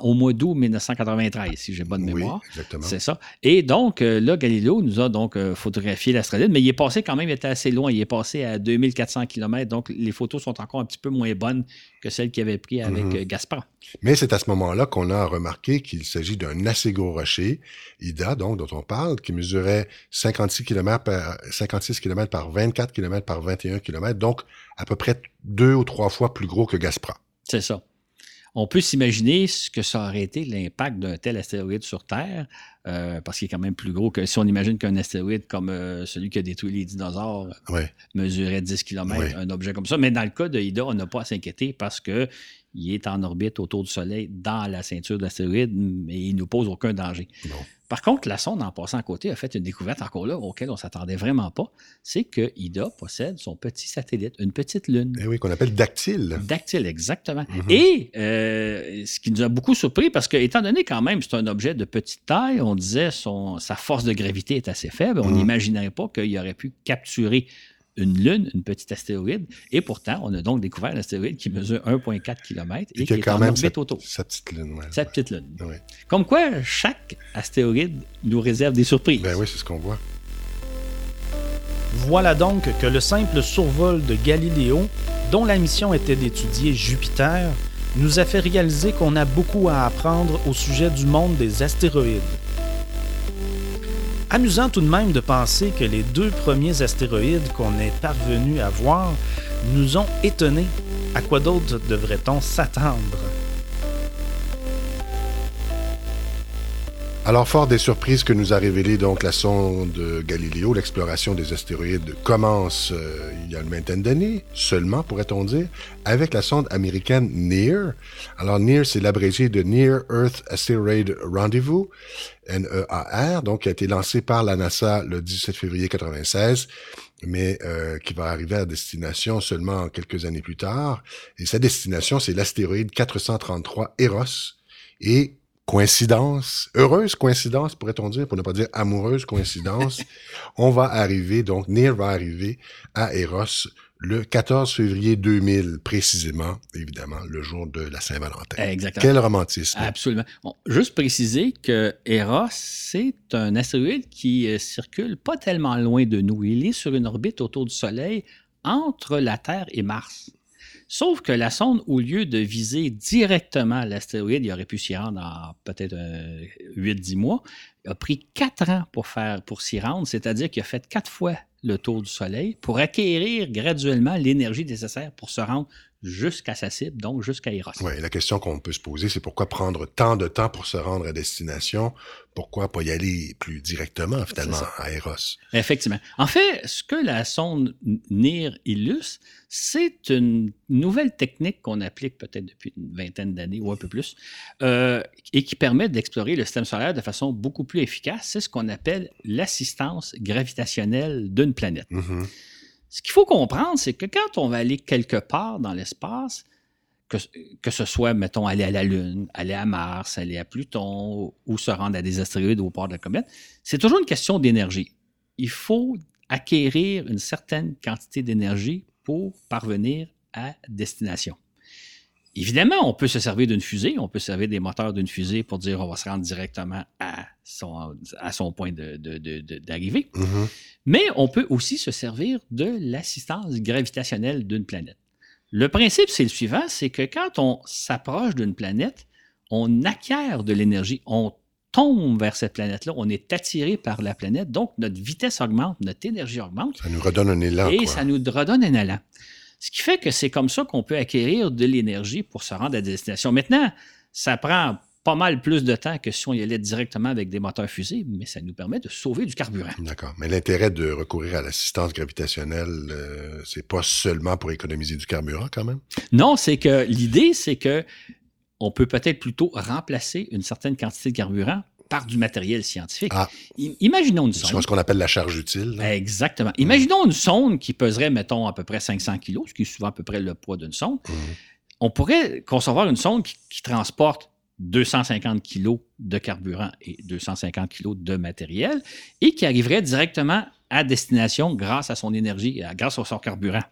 au mois d'août 1993, si j'ai bonne Oui, mémoire. exactement. C'est ça. Et donc, là, Galiléo nous a donc photographié l'astéroïde, mais il est passé quand même, il était assez loin. Il est passé à 2400 km, donc les photos sont encore un petit peu moins bonnes que celles qu'il avait prises avec Mhm. euh, Gaspard. Mais c'est à ce moment-là qu'on a remarqué qu'il s'agit d'un assez gros rocher, Ida, donc, dont on parle, qui mesurait 56 km par, 56 km par 24 km par 21 km, donc à peu près deux ou trois fois plus gros que Gaspra. C'est ça. On peut s'imaginer ce que ça aurait été l'impact d'un tel astéroïde sur Terre, euh, parce qu'il est quand même plus gros que si on imagine qu'un astéroïde comme euh, celui qui a détruit les dinosaures Ouais. mesurait 10 km, un objet comme ça. Mais dans le cas de Ida, on n'a pas à s'inquiéter parce que il est en orbite autour du Soleil dans la ceinture d'astéroïdes, mais il ne nous pose aucun danger. Par contre, la sonde, en passant à côté, a fait une découverte encore là auquel on ne s'attendait vraiment pas. C'est que Ida possède son petit satellite, une petite lune. Eh oui, qu'on appelle dactyle. Dactyle, exactement. Mhm. Et euh, ce qui nous a beaucoup surpris, parce que, étant donné quand même, c'est un objet de petite taille, on disait son, sa force de gravité est assez faible. On Mhm. n'imaginerait pas qu'il aurait pu capturer une lune, une petite astéroïde. Et pourtant, on a donc découvert un astéroïde qui mesure 1,4 km et Et qui est quand en même orbite sa, autour. sa petite lune. Ouais. Sa petite lune. Ouais. Comme quoi, chaque astéroïde nous réserve des surprises. Ben oui, c'est ce qu'on voit. Voilà donc que le simple survol de Galiléo, dont la mission était d'étudier Jupiter, nous a fait réaliser qu'on a beaucoup à apprendre au sujet du monde des astéroïdes. Amusant tout de même de penser que les deux premiers astéroïdes qu'on est parvenu à voir nous ont étonnés. À quoi d'autre devrait-on s'attendre? Alors, fort des surprises que nous a révélées donc la sonde Galileo, l'exploration des astéroïdes commence euh, il y a une vingtaine d'années, seulement pourrait-on dire, avec la sonde américaine NEAR. Alors, NEAR, c'est l'abrégé de Near Earth Asteroid Rendezvous, NEAR, donc qui a été lancé par la NASA le 17 février 96 mais euh, qui va arriver à destination seulement quelques années plus tard. Et sa destination, c'est l'astéroïde 433 Eros. Et coïncidence, heureuse coïncidence, pourrait-on dire, pour ne pas dire amoureuse coïncidence, on va arriver, donc Near va arriver à Eros le 14 février 2000, précisément, évidemment, le jour de la Saint-Valentin. Exactement. Quel romantisme. Absolument. Bon, juste préciser que Eros, c'est un astéroïde qui euh, circule pas tellement loin de nous. Il est sur une orbite autour du Soleil entre la Terre et Mars. Sauf que la sonde, au lieu de viser directement l'astéroïde, il aurait pu s'y rendre en peut-être 8-10 mois, a pris 4 ans pour, faire, pour s'y rendre, c'est-à-dire qu'il a fait 4 fois le tour du Soleil pour acquérir graduellement l'énergie nécessaire pour se rendre jusqu'à sa cible, donc jusqu'à Eros. Oui, la question qu'on peut se poser, c'est pourquoi prendre tant de temps pour se rendre à destination? Pourquoi pas y aller plus directement, finalement, à Eros? Effectivement. En fait, ce que la sonde NIR illustre, c'est une nouvelle technique qu'on applique peut-être depuis une vingtaine d'années ou un peu plus, euh, et qui permet d'explorer le système solaire de façon beaucoup plus efficace. C'est ce qu'on appelle l'assistance gravitationnelle d'une planète. Mhm. Ce qu'il faut comprendre, c'est que quand on va aller quelque part dans l'espace, que, ce soit, mettons, aller à la Lune, aller à Mars, aller à Pluton ou se rendre à des astéroïdes au port de la comète, c'est toujours une question d'énergie. Il faut acquérir une certaine quantité d'énergie pour parvenir à destination. Évidemment, on peut se servir d'une fusée, on peut se servir des moteurs d'une fusée pour dire on va se rendre directement à son, à son point d'arrivée. De, de, mm -hmm. Mais on peut aussi se servir de l'assistance gravitationnelle d'une planète. Le principe, c'est le suivant, c'est que quand on s'approche d'une planète, on acquiert de l'énergie, on tombe vers cette planète-là, on est attiré par la planète, donc notre vitesse augmente, notre énergie augmente. Ça nous redonne un élan. Et quoi. ça nous redonne un élan. Ce qui fait que c'est comme ça qu'on peut acquérir de l'énergie pour se rendre à destination. Maintenant, ça prend pas mal plus de temps que si on y allait directement avec des moteurs fusées, mais ça nous permet de sauver du carburant. D'accord. Mais l'intérêt de recourir à l'assistance gravitationnelle, euh, c'est pas seulement pour économiser du carburant quand même? Non, c'est que l'idée, c'est que on peut peut-être plutôt remplacer une certaine quantité de carburant par du matériel scientifique. Ah. Imaginons une sonde. C'est ce qu'on appelle la charge utile. Là. Exactement. Imaginons une sonde qui peserait, mettons, à peu près 500 kg, ce qui est souvent à peu près le poids d'une sonde. Mmh. On pourrait concevoir une sonde qui, qui transporte 250 kg de carburant et 250 kg de matériel et qui arriverait directement à destination grâce à son énergie, grâce à son carburant.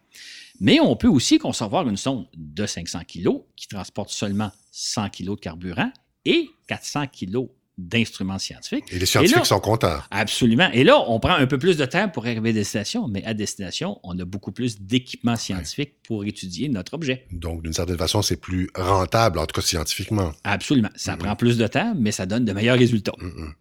Mais on peut aussi concevoir une sonde de 500 kg qui transporte seulement 100 kg de carburant et 400 kg d'instruments scientifiques. Et les scientifiques et là, sont contents. Absolument. Et là, on prend un peu plus de temps pour arriver à destination, mais à destination, on a beaucoup plus d'équipements scientifiques ouais. pour étudier notre objet. Donc, d'une certaine façon, c'est plus rentable, en tout cas scientifiquement. Absolument. Ça mm -hmm. prend plus de temps, mais ça donne de meilleurs résultats. Mm -hmm.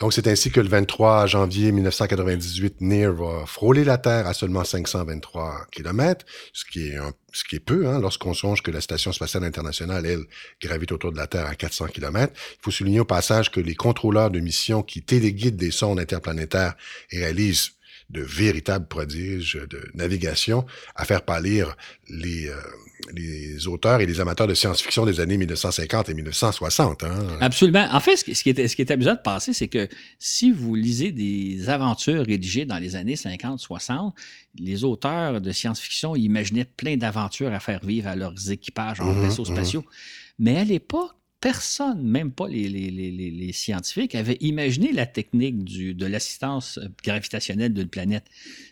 Donc, c'est ainsi que le 23 janvier 1998, NIR va frôler la Terre à seulement 523 km, ce qui est, ce qui est peu hein, lorsqu'on songe que la Station spatiale internationale, elle, gravite autour de la Terre à 400 km. Il faut souligner au passage que les contrôleurs de mission qui téléguident des sondes interplanétaires et réalisent de véritables prodiges de navigation à faire pâlir les, euh, les auteurs et les amateurs de science-fiction des années 1950 et 1960. Hein. Absolument. En fait, ce qui, est, ce qui est amusant de penser, c'est que si vous lisez des aventures rédigées dans les années 50-60, les auteurs de science-fiction imaginaient plein d'aventures à faire vivre à leurs équipages en Mhm, vaisseaux spatiaux. Mais à l'époque, personne, même pas les, les, les, les, scientifiques, avait imaginé la technique du, de l'assistance gravitationnelle d'une planète.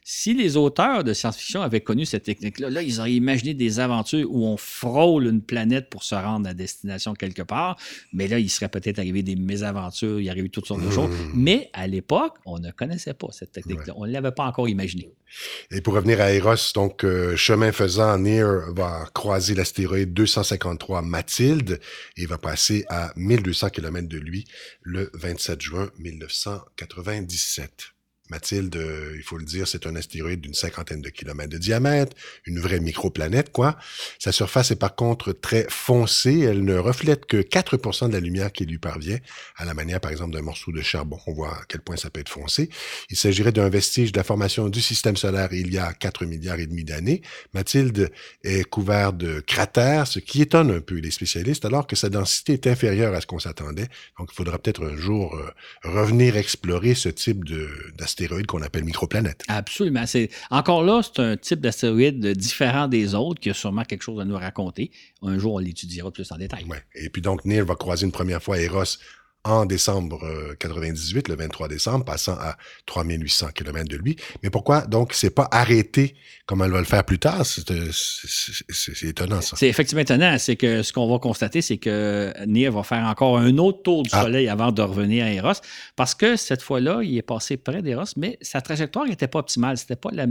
Si les auteurs de science-fiction avaient connu cette technique-là, là, ils auraient imaginé des aventures où on frôle une planète pour se rendre à destination quelque part, mais là, il serait peut-être arrivé des mésaventures, il y aurait eu toutes sortes de choses. Mais à l'époque, on ne connaissait pas cette technique-là. Ouais. On ne l'avait pas encore imaginée. Et pour revenir à Eros, donc euh, chemin faisant, Near va croiser l'astéroïde 253 Mathilde et va passer à 1200 km de lui le 27 juin 1997. Mathilde, euh, il faut le dire, c'est un astéroïde d'une cinquantaine de kilomètres de diamètre, une vraie microplanète, quoi. Sa surface est par contre très foncée, elle ne reflète que 4% de la lumière qui lui parvient, à la manière par exemple d'un morceau de charbon. On voit à quel point ça peut être foncé. Il s'agirait d'un vestige de la formation du système solaire il y a 4 milliards et demi d'années. Mathilde est couvert de cratères, ce qui étonne un peu les spécialistes, alors que sa densité est inférieure à ce qu'on s'attendait. Donc il faudra peut-être un jour euh, revenir explorer ce type d'astéroïde qu'on appelle microplanètes. Absolument. C'est, encore là, c'est un type d'astéroïde différent des autres qui a sûrement quelque chose à nous raconter. Un jour, on l'étudiera plus en détail. Ouais. Et puis donc, Near va croiser une première fois Eros en décembre 98, le 23 décembre, passant à 3800 km de lui. Mais pourquoi donc c'est pas arrêté? Comme elle va le faire plus tard? C'est étonnant ça. C'est effectivement étonnant. C'est que ce qu'on va constater, c'est que Near va faire encore un autre tour du ah. Soleil avant de revenir à Eros, parce que cette fois-là, il est passé près d'Eros, mais sa trajectoire n'était pas optimale. C'était pas la,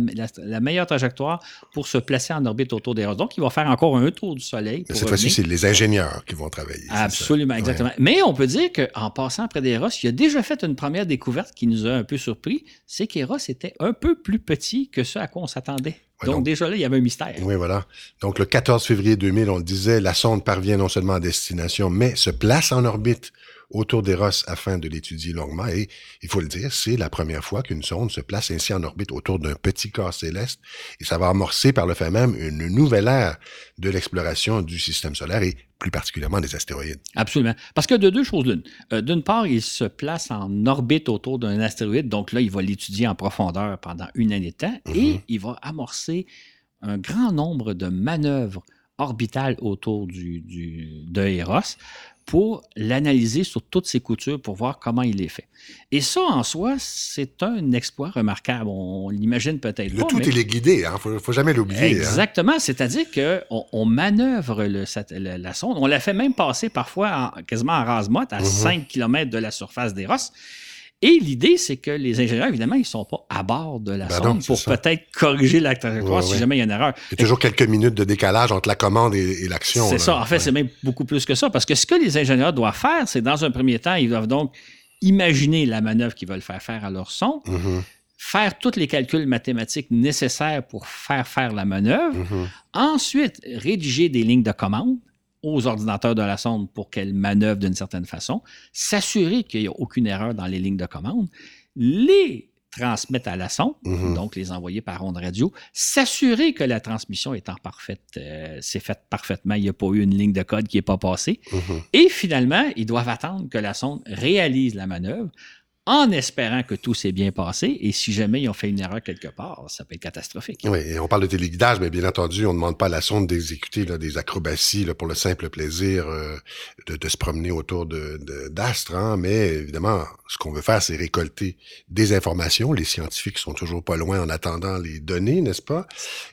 meilleure trajectoire pour se placer en orbite autour d'Eros. Donc, il va faire encore un tour du Soleil. cette fois-ci, c'est les ingénieurs qui vont travailler. Absolument, exactement. Mais on peut dire que en passant près d'Eros, il a déjà fait une première découverte qui nous a un peu surpris, c'est qu'Eros était un peu plus petit que ce à quoi on s'attendait. donc, déjà là, il y avait un mystère. Oui, voilà. Donc le 14 février 2000, on le disait, la sonde parvient non seulement à destination, mais se place en orbite autour d'Eros afin de l'étudier longuement. Et il faut le dire, c'est la première fois qu'une sonde se place ainsi en orbite autour d'un petit corps céleste. Et ça va amorcer par le fait même une nouvelle ère de l'exploration du système solaire et plus particulièrement des astéroïdes. Absolument. Parce que de deux choses l'une. Euh, d'une part, il se place en orbite autour d'un astéroïde, donc là, il va l'étudier en profondeur pendant une année de temps et mhm. il va amorcer un grand nombre de manœuvres orbitales autour du, du, de Eros pour l'analyser sur toutes ses coutures pour voir comment il est fait. Et ça, en soi, c'est un exploit remarquable. On l'imagine peut-être pas. Le tout, il est guidé, il hein? ne faut, jamais l'oublier. Hein. Exactement, c'est-à-dire qu'on on manœuvre le, la sonde. On la fait même passer parfois quasiment en rase à 5 mhm. km de la surface des Rosses. Et l'idée, c'est que les ingénieurs, évidemment, ils ne sont pas à bord de la ben sonde pour peut-être corriger la trajectoire si jamais il y a une erreur. Il y a toujours quelques minutes de décalage entre la commande et, l'action. C'est ça. En fait, c'est même beaucoup plus que ça. Parce que ce que les ingénieurs doivent faire, c'est dans un premier temps, ils doivent donc imaginer la manœuvre qu'ils veulent faire faire à leur sonde, mm-hmm. faire tous les calculs mathématiques nécessaires pour faire faire la manœuvre, mm-hmm. ensuite rédiger des lignes de commande, aux ordinateurs de la sonde pour qu'elle manœuvre d'une certaine façon, s'assurer qu'il n'y a aucune erreur dans les lignes de commande, les transmettre à la sonde, mm-hmm. donc les envoyer par onde radio, s'assurer que la transmission est en parfaite, euh, c'est faite parfaitement, il n'y a pas eu une ligne de code qui n'est pas passée. Mm-hmm. Et finalement, ils doivent attendre que la sonde réalise la manœuvre en espérant que tout s'est bien passé. Et si jamais ils ont fait une erreur quelque part, ça peut être catastrophique. Oui, et on parle de téléguidage, mais bien entendu, on ne demande pas à la sonde d'exécuter des acrobaties pour le simple plaisir euh, de, se promener autour d'astres. Hein, mais évidemment, ce qu'on veut faire, c'est récolter des informations. Les scientifiques sont toujours pas loin en attendant les données, n'est-ce pas?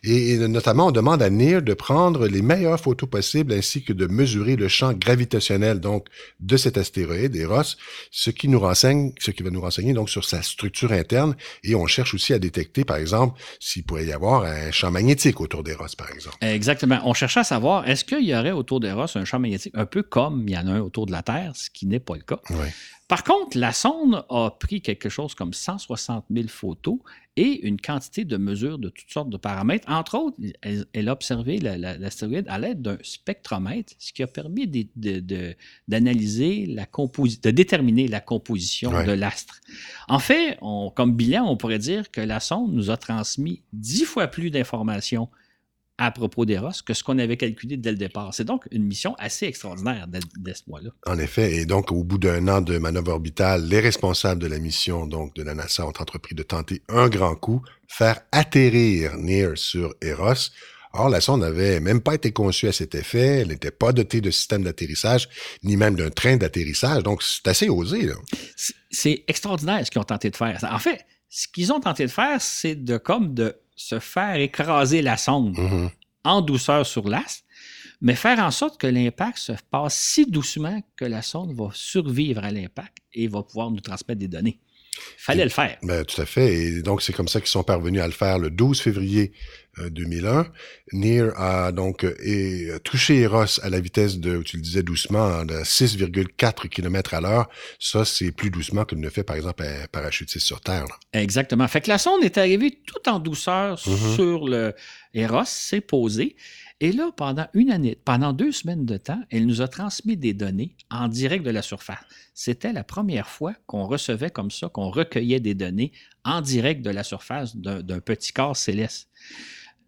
Et, notamment, on demande à NIR de prendre les meilleures photos possibles ainsi que de mesurer le champ gravitationnel donc de cet astéroïde, Eros, ce qui nous renseigne, va nous renseigner donc sur sa structure interne et on cherche aussi à détecter, par exemple, s'il pourrait y avoir un champ magnétique autour d'Eros, par exemple. Exactement. On cherche à savoir, est-ce qu'il y aurait autour d'Eros un champ magnétique un peu comme il y en a un autour de la Terre, ce qui n'est pas le cas. Oui. Par contre, la sonde a pris quelque chose comme 160 000 photos et une quantité de mesures de toutes sortes de paramètres. Entre autres, elle, a observé l'astéroïde à l'aide d'un spectromètre, ce qui a permis d'analyser la de déterminer la composition de l'astre. En fait, comme bilan, on pourrait dire que la sonde nous a transmis dix fois plus d'informations à propos d'Eros que ce qu'on avait calculé dès le départ. C'est donc une mission assez extraordinaire dès, ce mois-là. En effet, et donc au bout d'un an de manœuvre orbitale, les responsables de la mission donc de la NASA ont entrepris de tenter un grand coup, faire atterrir Near sur Eros. Or, la sonde n'avait même pas été conçue à cet effet, elle n'était pas dotée de système d'atterrissage, ni même d'un train d'atterrissage, donc c'est assez osé. C'est extraordinaire ce qu'ils ont tenté de faire. En fait, ce qu'ils ont tenté de faire, c'est de comme de se faire écraser la sonde mm-hmm. en douceur sur l'astre, mais faire en sorte que l'impact se passe si doucement que la sonde va survivre à l'impact et va pouvoir nous transmettre des données. Il fallait le faire. Ben, tout à fait. Et donc, c'est comme ça qu'ils sont parvenus à le faire le 12 février 2001. Euh, Near a donc euh, et, touché Eros à la vitesse de, tu le disais doucement, de 6,4 km à l'heure. Ça, c'est plus doucement que ne fait, par exemple, un parachutiste sur Terre. Exactement. Fait que la sonde est arrivée tout en douceur mm-hmm. sur le Eros, s'est posée. Et là, pendant une année, pendant deux semaines de temps, elle nous a transmis des données en direct de la surface. C'était la première fois qu'on recevait comme ça, qu'on recueillait des données en direct de la surface d'un petit corps céleste.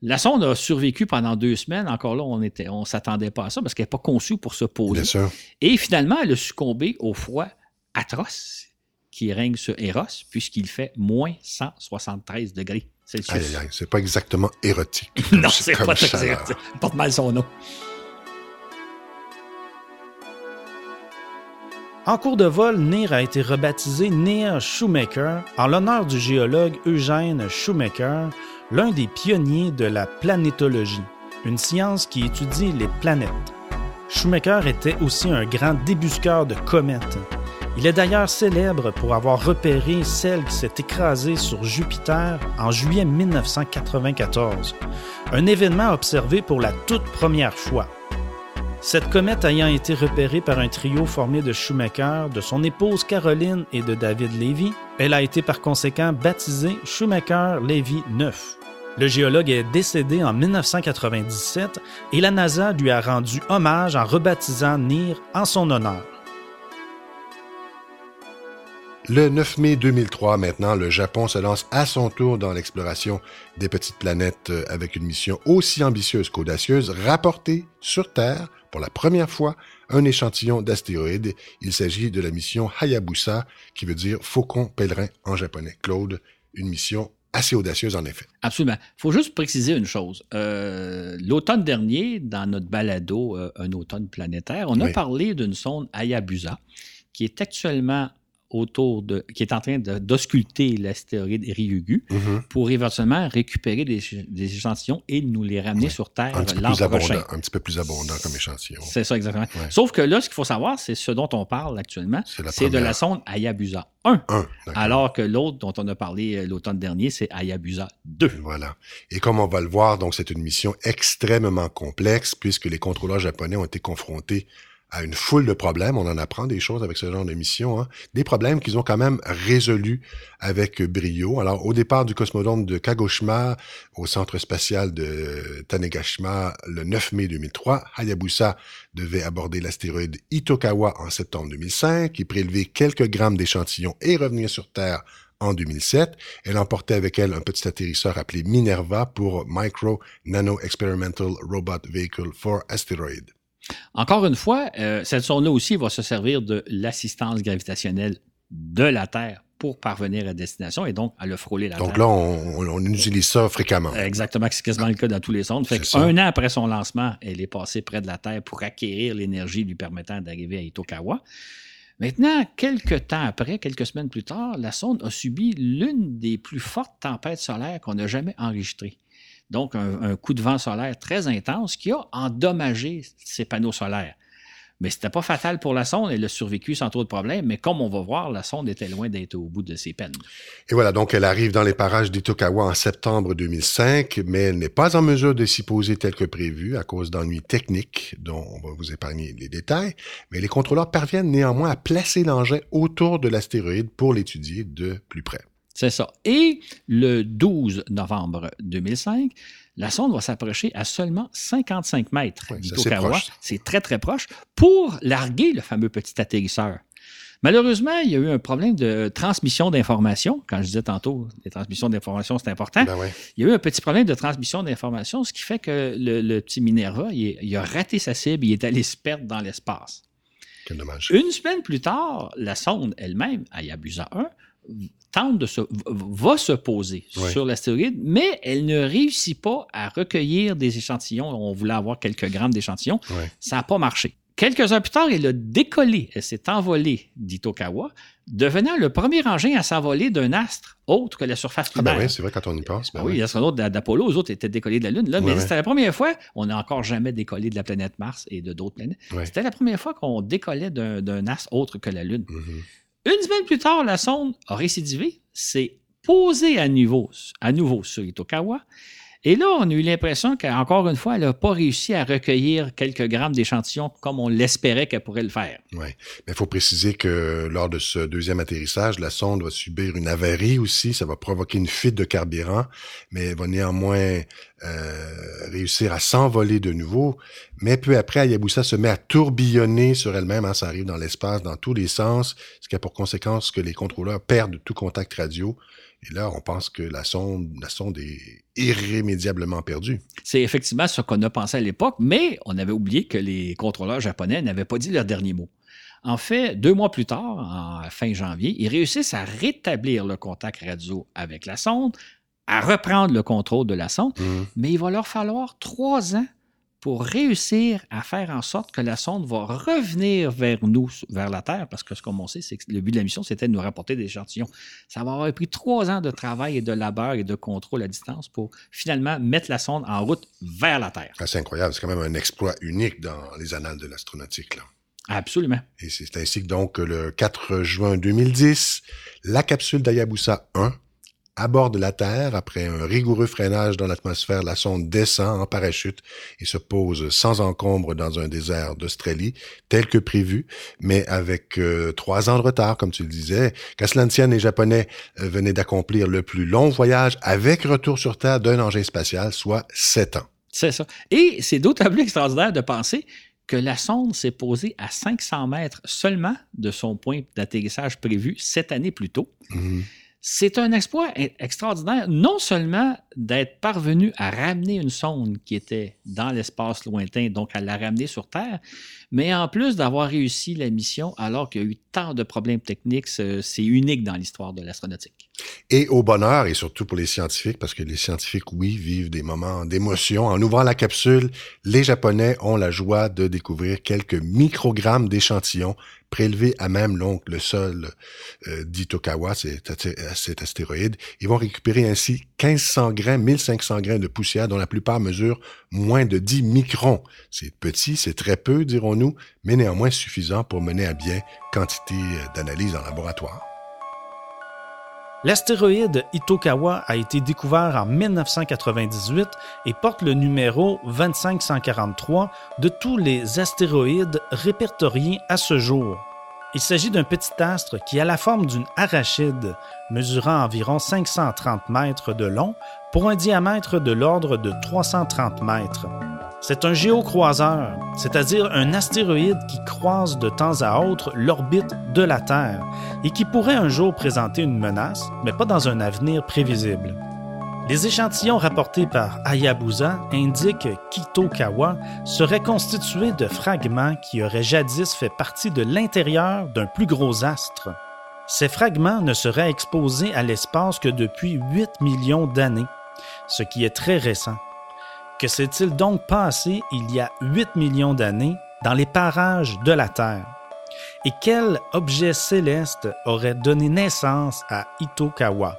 La sonde a survécu pendant deux semaines. Encore là, on ne on s'attendait pas à ça parce qu'elle n'est pas conçue pour se poser. Et finalement, elle a succombé au froid atroce qui règne sur Eros, puisqu'il fait moins 173 degrés Celsius. C'est pas exactement érotique. non, c'est pas. Il porte mal son nom. En cours de vol, NIR a été rebaptisé NIR Shoemaker en l'honneur du géologue Eugène Shoemaker, l'un des pionniers de la planétologie, une science qui étudie les planètes. Shoemaker était aussi un grand débusqueur de comètes. Il est d'ailleurs célèbre pour avoir repéré celle qui s'est écrasée sur Jupiter en juillet 1994, un événement observé pour la toute première fois. Cette comète ayant été repérée par un trio formé de Schumacher, de son épouse Caroline et de David Levy, elle a été par conséquent baptisée Schumacher-Levy 9. Le géologue est décédé en 1997 et la NASA lui a rendu hommage en rebaptisant NIR en son honneur. Le 9 mai 2003, maintenant, le Japon se lance à son tour dans l'exploration des petites planètes euh, avec une mission aussi ambitieuse qu'audacieuse, rapporter sur Terre, pour la première fois, un échantillon d'astéroïdes. Il s'agit de la mission Hayabusa, qui veut dire faucon pèlerin en japonais. Claude, une mission assez audacieuse en effet. Absolument. Il faut juste préciser une chose. Euh, L'automne dernier, dans notre balado euh, Un automne planétaire, on a parlé d'une sonde Hayabusa qui est actuellement autour de, qui est en train d'ausculter l'astéroïde Ryugu Mhm. pour éventuellement récupérer des, des échantillons et nous les ramener Ouais. sur Terre l'an prochain. abondant, un petit peu plus abondant comme échantillon. C'est ça, exactement. Ouais. Sauf que là, ce qu'il faut savoir, c'est ce dont on parle actuellement, C'est de la sonde Hayabusa 1, Un, d'accord. alors que l'autre dont on a parlé euh, l'automne dernier, c'est Hayabusa 2. Voilà. Et comme on va le voir, donc c'est une mission extrêmement complexe puisque les contrôleurs japonais ont été confrontés à une foule de problèmes. On en apprend des choses avec ce genre de mission. hein. Des problèmes qu'ils ont quand même résolus avec brio. Alors, au départ du cosmodrome de Kagoshima, au centre spatial de Tanegashima, le 9 mai 2003, Hayabusa devait aborder l'astéroïde Itokawa en septembre 2005, y prélever quelques grammes d'échantillons et revenir sur Terre en 2007. Elle emportait avec elle un petit atterrisseur appelé Minerva pour Micro Nano Experimental Robot Vehicle for Asteroid. Encore une fois, euh, cette sonde-là aussi va se servir de l'assistance gravitationnelle de la Terre pour parvenir à destination et donc à le frôler la Donc Terre. là, on, utilise ça fréquemment. Exactement, c'est quasiment le cas dans tous les sondes. Fait ça. an après son lancement, elle est passée près de la Terre pour acquérir l'énergie lui permettant d'arriver à Itokawa. Maintenant, quelques temps après, quelques semaines plus tard, la sonde a subi l'une des plus fortes tempêtes solaires qu'on a jamais enregistrées. Donc, un, coup de vent solaire très intense qui a endommagé ses panneaux solaires. Mais ce n'était pas fatal pour la sonde, elle a survécu sans trop de problèmes, mais comme on va voir, la sonde était loin d'être au bout de ses peines. Et voilà, donc elle arrive dans les parages d'Itokawa en septembre 2005, mais elle n'est pas en mesure de s'y poser tel que prévu à cause d'ennuis techniques dont on va vous épargner les détails. Mais les contrôleurs parviennent néanmoins à placer l'engin autour de l'astéroïde pour l'étudier de plus près. C'est ça. Et le 12 novembre 2005, la sonde va s'approcher à seulement 55 mètres c'est d'Itokawa. C'est très, très proche pour larguer le fameux petit atterrisseur. Malheureusement, il y a eu un problème de transmission d'informations. Quand je disais tantôt, les transmissions d'informations, c'est important. Ben ouais. Il y a eu un petit problème de transmission d'informations, ce qui fait que le, le petit Minerva, il a raté sa cible, il est allé se perdre dans l'espace. Quel dommage. Une semaine plus tard, la sonde elle-même, Hayabusa 1, tente de se, va se poser sur l'astéroïde, mais elle ne réussit pas à recueillir des échantillons. On voulait avoir quelques grammes d'échantillons. Ça n'a pas marché. Quelques heures plus tard, elle a décollé, elle s'est envolée d'Itokawa, devenant le premier engin à s'envoler d'un astre autre que la surface Ah ben lunaire. oui, c'est vrai quand on y pense. Ben Ah oui, oui. les astronautes d'Apollo, eux autres étaient décollés de la Lune. Là, mais c'était la première fois, on n'a encore jamais décollé de la planète Mars et de d'autres planètes. C'était la première fois qu'on décollait d'un astre autre que la Lune. Mhm. Une semaine plus tard, la sonde a récidivé, s'est posée à nouveau, à nouveau sur Itokawa. Et là, on a eu l'impression qu'encore une fois, elle n'a pas réussi à recueillir quelques grammes d'échantillons comme on l'espérait qu'elle pourrait le faire. Ouais. Mais il faut préciser que lors de ce deuxième atterrissage, la sonde va subir une avarie aussi. Ça va provoquer une fuite de carburant, mais elle va néanmoins euh, réussir à s'envoler de nouveau. Mais peu après, Hayabusa se met à tourbillonner sur elle-même. hein. ça arrive dans l'espace, dans tous les sens, ce qui a pour conséquence que les contrôleurs perdent tout contact radio. Et là, on pense que la sonde, la sonde est irrémédiablement perdue. C'est effectivement ce qu'on a pensé à l'époque, mais on avait oublié que les contrôleurs japonais n'avaient pas dit leur dernier mot. En fait, deux mois plus tard, en fin janvier, ils réussissent à rétablir le contact radio avec la sonde, à reprendre le contrôle de la sonde, Mhm. mais il va leur falloir trois ans pour réussir à faire en sorte que la sonde va revenir vers nous, vers la Terre, parce que ce qu'on sait, c'est que le but de la mission, c'était de nous rapporter des échantillons. Ça va avoir pris trois ans de travail et de labeur et de contrôle à distance pour finalement mettre la sonde en route vers la Terre. Ah, C'est incroyable. C'est quand même un exploit unique dans les annales de l'astronautique. Absolument. Et c'est ainsi que donc le 4 juin 2010, la capsule d'Hayabusa 1 aborde la Terre après un rigoureux freinage dans l'atmosphère. La sonde descend en parachute et se pose sans encombre dans un désert d'Australie, tel que prévu, mais avec euh, trois ans de retard, comme tu le disais. Kaslantian, les Japonais euh, venaient d'accomplir le plus long voyage avec retour sur Terre d'un engin spatial, soit sept ans. C'est ça. Et c'est d'autant plus extraordinaire de penser que la sonde s'est posée à 500 mètres seulement de son point d'atterrissage prévu sept années plus tôt. Mhm. C'est un exploit e- extraordinaire, non seulement d'être parvenu à ramener une sonde qui était dans l'espace lointain, donc à la ramener sur Terre, mais en plus d'avoir réussi la mission alors qu'il y a eu tant de problèmes techniques, c'est c'est unique dans l'histoire de l'astronautique. Et au bonheur, et surtout pour les scientifiques, parce que les scientifiques, oui, vivent des moments d'émotion. En ouvrant la capsule, les Japonais ont la joie de découvrir quelques microgrammes d'échantillons prélevés à même donc le sol euh, d'Itokawa, cet, astéroïde. Ils vont récupérer ainsi 1500 grains, 1500 grains de poussière, dont la plupart mesurent moins de 10 microns. C'est petit, c'est très peu, dirons-nous, mais néanmoins suffisant pour mener à bien quantité euh, d'analyses en laboratoire. L'astéroïde Itokawa a été découvert en 1998 et porte le numéro 2543 de tous les astéroïdes répertoriés à ce jour. Il s'agit d'un petit astre qui a la forme d'une arachide, mesurant environ 530 mètres de long pour un diamètre de l'ordre de 330 mètres. C'est un géocroiseur, c'est-à-dire un astéroïde qui croise de temps à autre l'orbite de la Terre et qui pourrait un jour présenter une menace, mais pas dans un avenir prévisible. Les échantillons rapportés par Hayabusa indiquent qu'Itokawa serait constitué de fragments qui auraient jadis fait partie de l'intérieur d'un plus gros astre. Ces fragments ne seraient exposés à l'espace que depuis 8 millions d'années, ce qui est très récent. Que s'est-il donc passé il y a 8 millions d'années dans les parages de la Terre? Et quel objet céleste aurait donné naissance à Itokawa?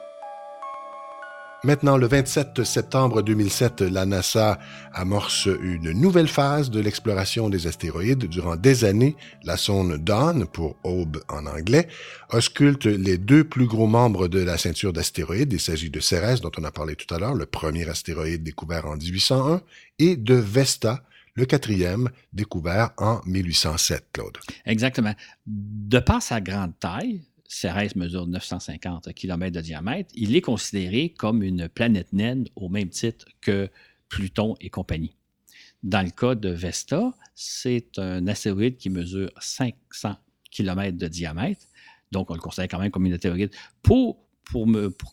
Maintenant, le 27 septembre 2007, la NASA amorce une nouvelle phase de l'exploration des astéroïdes. Durant des années, la sonde Dawn, pour Aube en anglais, ausculte les deux plus gros membres de la ceinture d'astéroïdes. Il s'agit de Cérès, dont on a parlé tout à l'heure, le premier astéroïde découvert en 1801, et de Vesta, le quatrième découvert en 1807, Claude. Exactement. De par sa grande taille, Cérès mesure 950 km de diamètre, il est considéré comme une planète naine au même titre que Pluton et compagnie. Dans le cas de Vesta, c'est un astéroïde qui mesure 500 km de diamètre, donc on le considère quand même comme une astéroïde. Pour,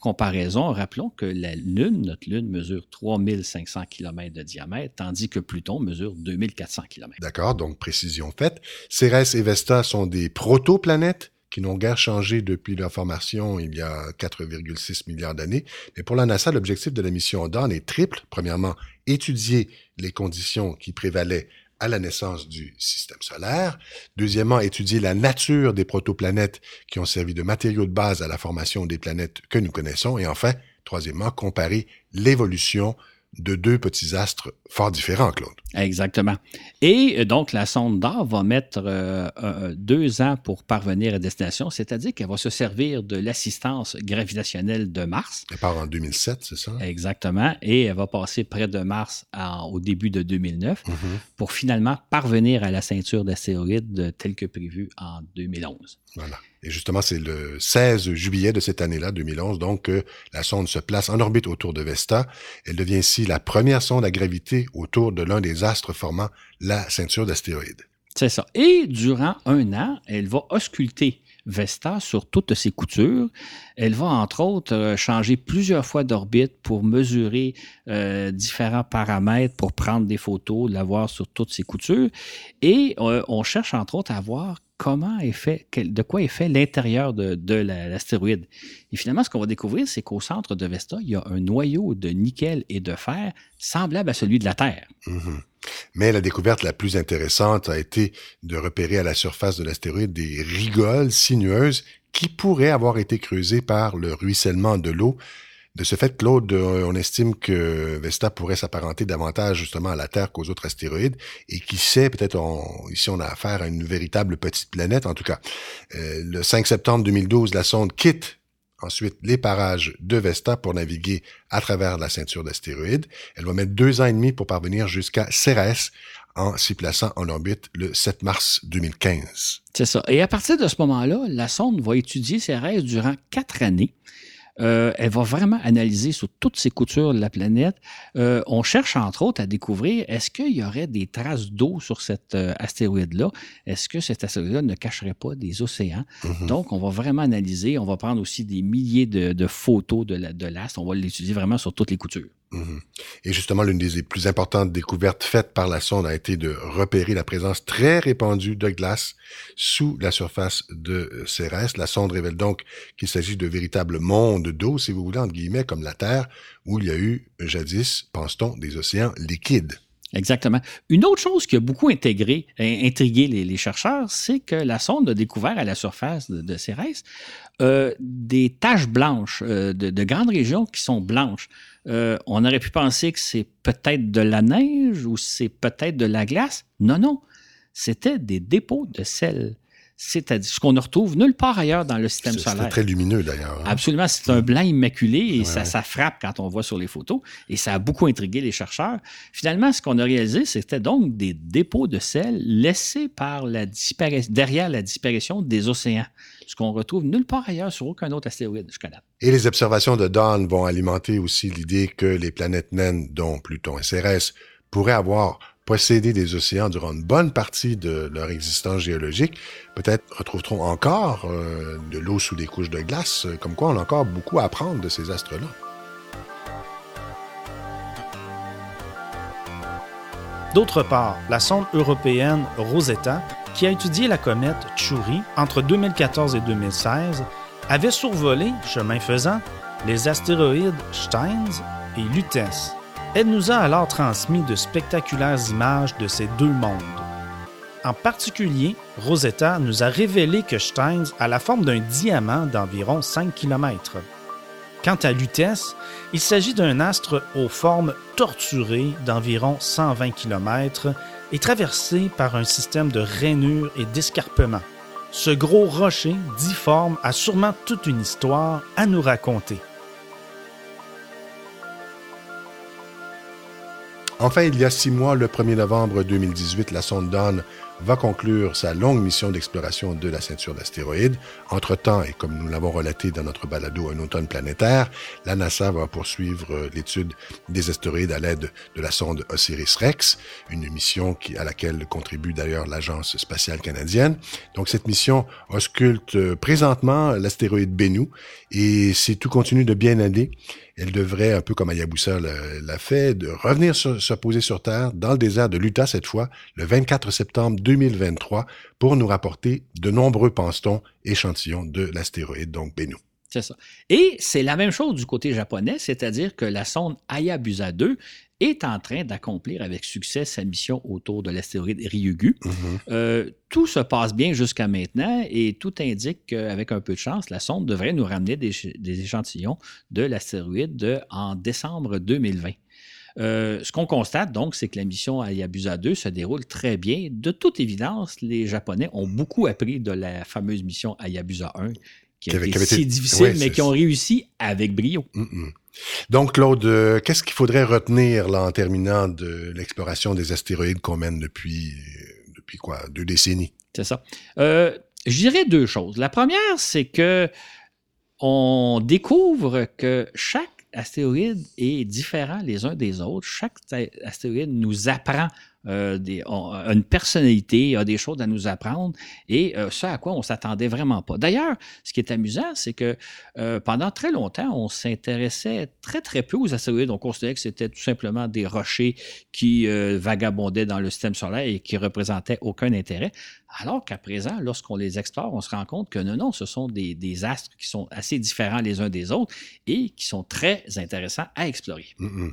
comparaison, rappelons que la Lune, notre Lune, mesure 3500 km de diamètre, tandis que Pluton mesure 2400 km. D'accord, donc précision faite. Cérès et Vesta sont des protoplanètes qui n'ont guère changé depuis leur formation il y a 4,6 milliards d'années. Mais pour la NASA, l'objectif de la mission Dawn est triple. Premièrement, étudier les conditions qui prévalaient à la naissance du système solaire. Deuxièmement, étudier la nature des protoplanètes qui ont servi de matériaux de base à la formation des planètes que nous connaissons. Et enfin, troisièmement, comparer l'évolution de deux petits astres fort différents, Claude. Exactement. Et euh, donc, la sonde d'or va mettre euh, euh, deux ans pour parvenir à destination, c'est-à-dire qu'elle va se servir de l'assistance gravitationnelle de Mars. Elle part en 2007, c'est ça? Exactement. Et elle va passer près de Mars en- au début de 2009 Mhm. pour finalement parvenir à la ceinture d'astéroïdes telle que prévue en 2011. Voilà. Et justement, c'est le 16 juillet de cette année-là, 2011, donc que la sonde se place en orbite autour de Vesta. Elle devient ainsi la première sonde à graviter autour de l'un des astres formant la ceinture d'astéroïdes. C'est ça. Et durant un an, elle va ausculter Vesta sur toutes ses coutures. Elle va, entre autres, euh, changer plusieurs fois d'orbite pour mesurer euh, différents paramètres, pour prendre des photos, la voir sur toutes ses coutures. Et euh, on cherche, entre autres, à voir comment est fait, de quoi est fait l'intérieur de, l'astéroïde. Et finalement, ce qu'on va découvrir, c'est qu'au centre de Vesta, il y a un noyau de nickel et de fer semblable à celui de la Terre. Mm-hmm. Mais la découverte la plus intéressante a été de repérer à la surface de l'astéroïde des rigoles sinueuses qui pourraient avoir été creusées par le ruissellement de l'eau de ce fait, Claude, euh, on estime que Vesta pourrait s'apparenter davantage justement à la Terre qu'aux autres astéroïdes, et qui sait, peut-être ici on a affaire à une véritable petite planète. En tout cas, euh, le 5 septembre 2012, la sonde quitte ensuite les parages de Vesta pour naviguer à travers la ceinture d'astéroïdes. Elle va mettre deux ans et demi pour parvenir jusqu'à Cérès en s'y plaçant en orbite le 7 mars 2015. C'est ça. Et à partir de ce moment-là, la sonde va étudier Cérès durant quatre années. Euh, elle va vraiment analyser sur toutes ces coutures de la planète. Euh, on cherche entre autres à découvrir est-ce qu'il y aurait des traces d'eau sur cet euh, astéroïde-là? Est-ce que cet astéroïde-là ne cacherait pas des océans? Mm-hmm. Donc, on va vraiment analyser. On va prendre aussi des milliers de, photos de l'astre. on va l'étudier vraiment sur toutes les coutures. Mhm. Et justement, l'une des plus importantes découvertes faites par la sonde a été de repérer la présence très répandue de glace sous la surface de Cérès. La sonde révèle donc qu'il s'agit de véritables mondes d'eau, si vous voulez, entre guillemets, comme la Terre, où il y a eu jadis, pense-t-on, des océans liquides. Exactement. Une autre chose qui a beaucoup intégré, intrigué les, chercheurs, c'est que la sonde a découvert à la surface de, Cérès euh, des taches blanches, euh, de, grandes régions qui sont blanches. Euh, on aurait pu penser que c'est peut-être de la neige ou c'est peut-être de la glace. Non, non, c'était des dépôts de sel c'est-à-dire ce qu'on ne retrouve nulle part ailleurs dans le système solaire. C'est très lumineux d'ailleurs. Hein. Absolument, c'est un blanc immaculé et ça, ça, frappe quand on voit sur les photos et ça a beaucoup intrigué les chercheurs. Finalement, ce qu'on a réalisé, c'était donc des dépôts de sel laissés par la derrière la disparition des océans, ce qu'on retrouve nulle part ailleurs sur aucun autre astéroïde je connais. Et les observations de Dawn vont alimenter aussi l'idée que les planètes naines, dont Pluton et Cérès, pourraient avoir posséder des océans durant une bonne partie de leur existence géologique, peut-être retrouveront encore euh, de l'eau sous des couches de glace, euh, comme quoi on a encore beaucoup à apprendre de ces astres-là. D'autre part, la sonde européenne Rosetta, qui a étudié la comète Chury entre 2014 et 2016, avait survolé, chemin faisant, les astéroïdes Steins et Lutèce, elle nous a alors transmis de spectaculaires images de ces deux mondes. En particulier, Rosetta nous a révélé que Steins a la forme d'un diamant d'environ 5 km. Quant à Lutèce, il s'agit d'un astre aux formes torturées d'environ 120 km et traversé par un système de rainures et d'escarpements. Ce gros rocher difforme a sûrement toute une histoire à nous raconter. Enfin, il y a six mois, le 1er novembre 2018, la sonde Dawn va conclure sa longue mission d'exploration de la ceinture d'astéroïdes. Entre-temps, et comme nous l'avons relaté dans notre balado Un automne planétaire, la NASA va poursuivre l'étude des astéroïdes à l'aide de la sonde Osiris-Rex, une mission à laquelle contribue d'ailleurs l'Agence spatiale canadienne. Donc cette mission ausculte présentement l'astéroïde Bennu et si tout continue de bien aller, elle devrait, un peu comme Hayabusa l'a fait, revenir se poser sur Terre, dans le désert de l'Utah cette fois, le 24 septembre 2023, pour nous rapporter de nombreux pense échantillons de l'astéroïde, donc Bennu. C'est ça. Et c'est la même chose du côté japonais, c'est-à-dire que la sonde Hayabusa 2 est en train d'accomplir avec succès sa mission autour de l'astéroïde Ryugu. Mm-hmm. Euh, tout se passe bien jusqu'à maintenant et tout indique qu'avec un peu de chance, la sonde devrait nous ramener des, échantillons de l'astéroïde en décembre 2020. Euh, ce qu'on constate donc, c'est que la mission Hayabusa 2 se déroule très bien. De toute évidence, les Japonais ont beaucoup appris de la fameuse mission Hayabusa 1, qui, a été si difficile, mais qui ont réussi avec brio. Donc, Claude, euh, qu'est-ce qu'il faudrait retenir là, en terminant de l'exploration des astéroïdes qu'on mène depuis, euh, depuis quoi, deux décennies? C'est ça. Euh, je dirais deux choses. La première, c'est que on découvre que chaque astéroïde est différent les uns des autres. Chaque astéroïde nous apprend euh, des, une personnalité, a des choses à nous apprendre et euh, ce à quoi on s'attendait vraiment pas. D'ailleurs, ce qui est amusant, c'est que euh, pendant très longtemps, on s'intéressait très très peu aux astéroïdes. On considérait que c'était tout simplement des rochers qui vagabondaient dans le système solaire et qui représentaient aucun intérêt. Alors qu'à présent, lorsqu'on les explore, on se rend compte que non, non, ce sont des, des, astres qui sont assez différents les uns des autres et qui sont très intéressants à explorer. Mm -hmm.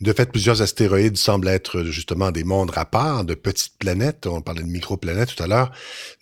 De fait, plusieurs astéroïdes semblent être justement des mondes à part, de petites planètes. On parlait de microplanètes tout à l'heure.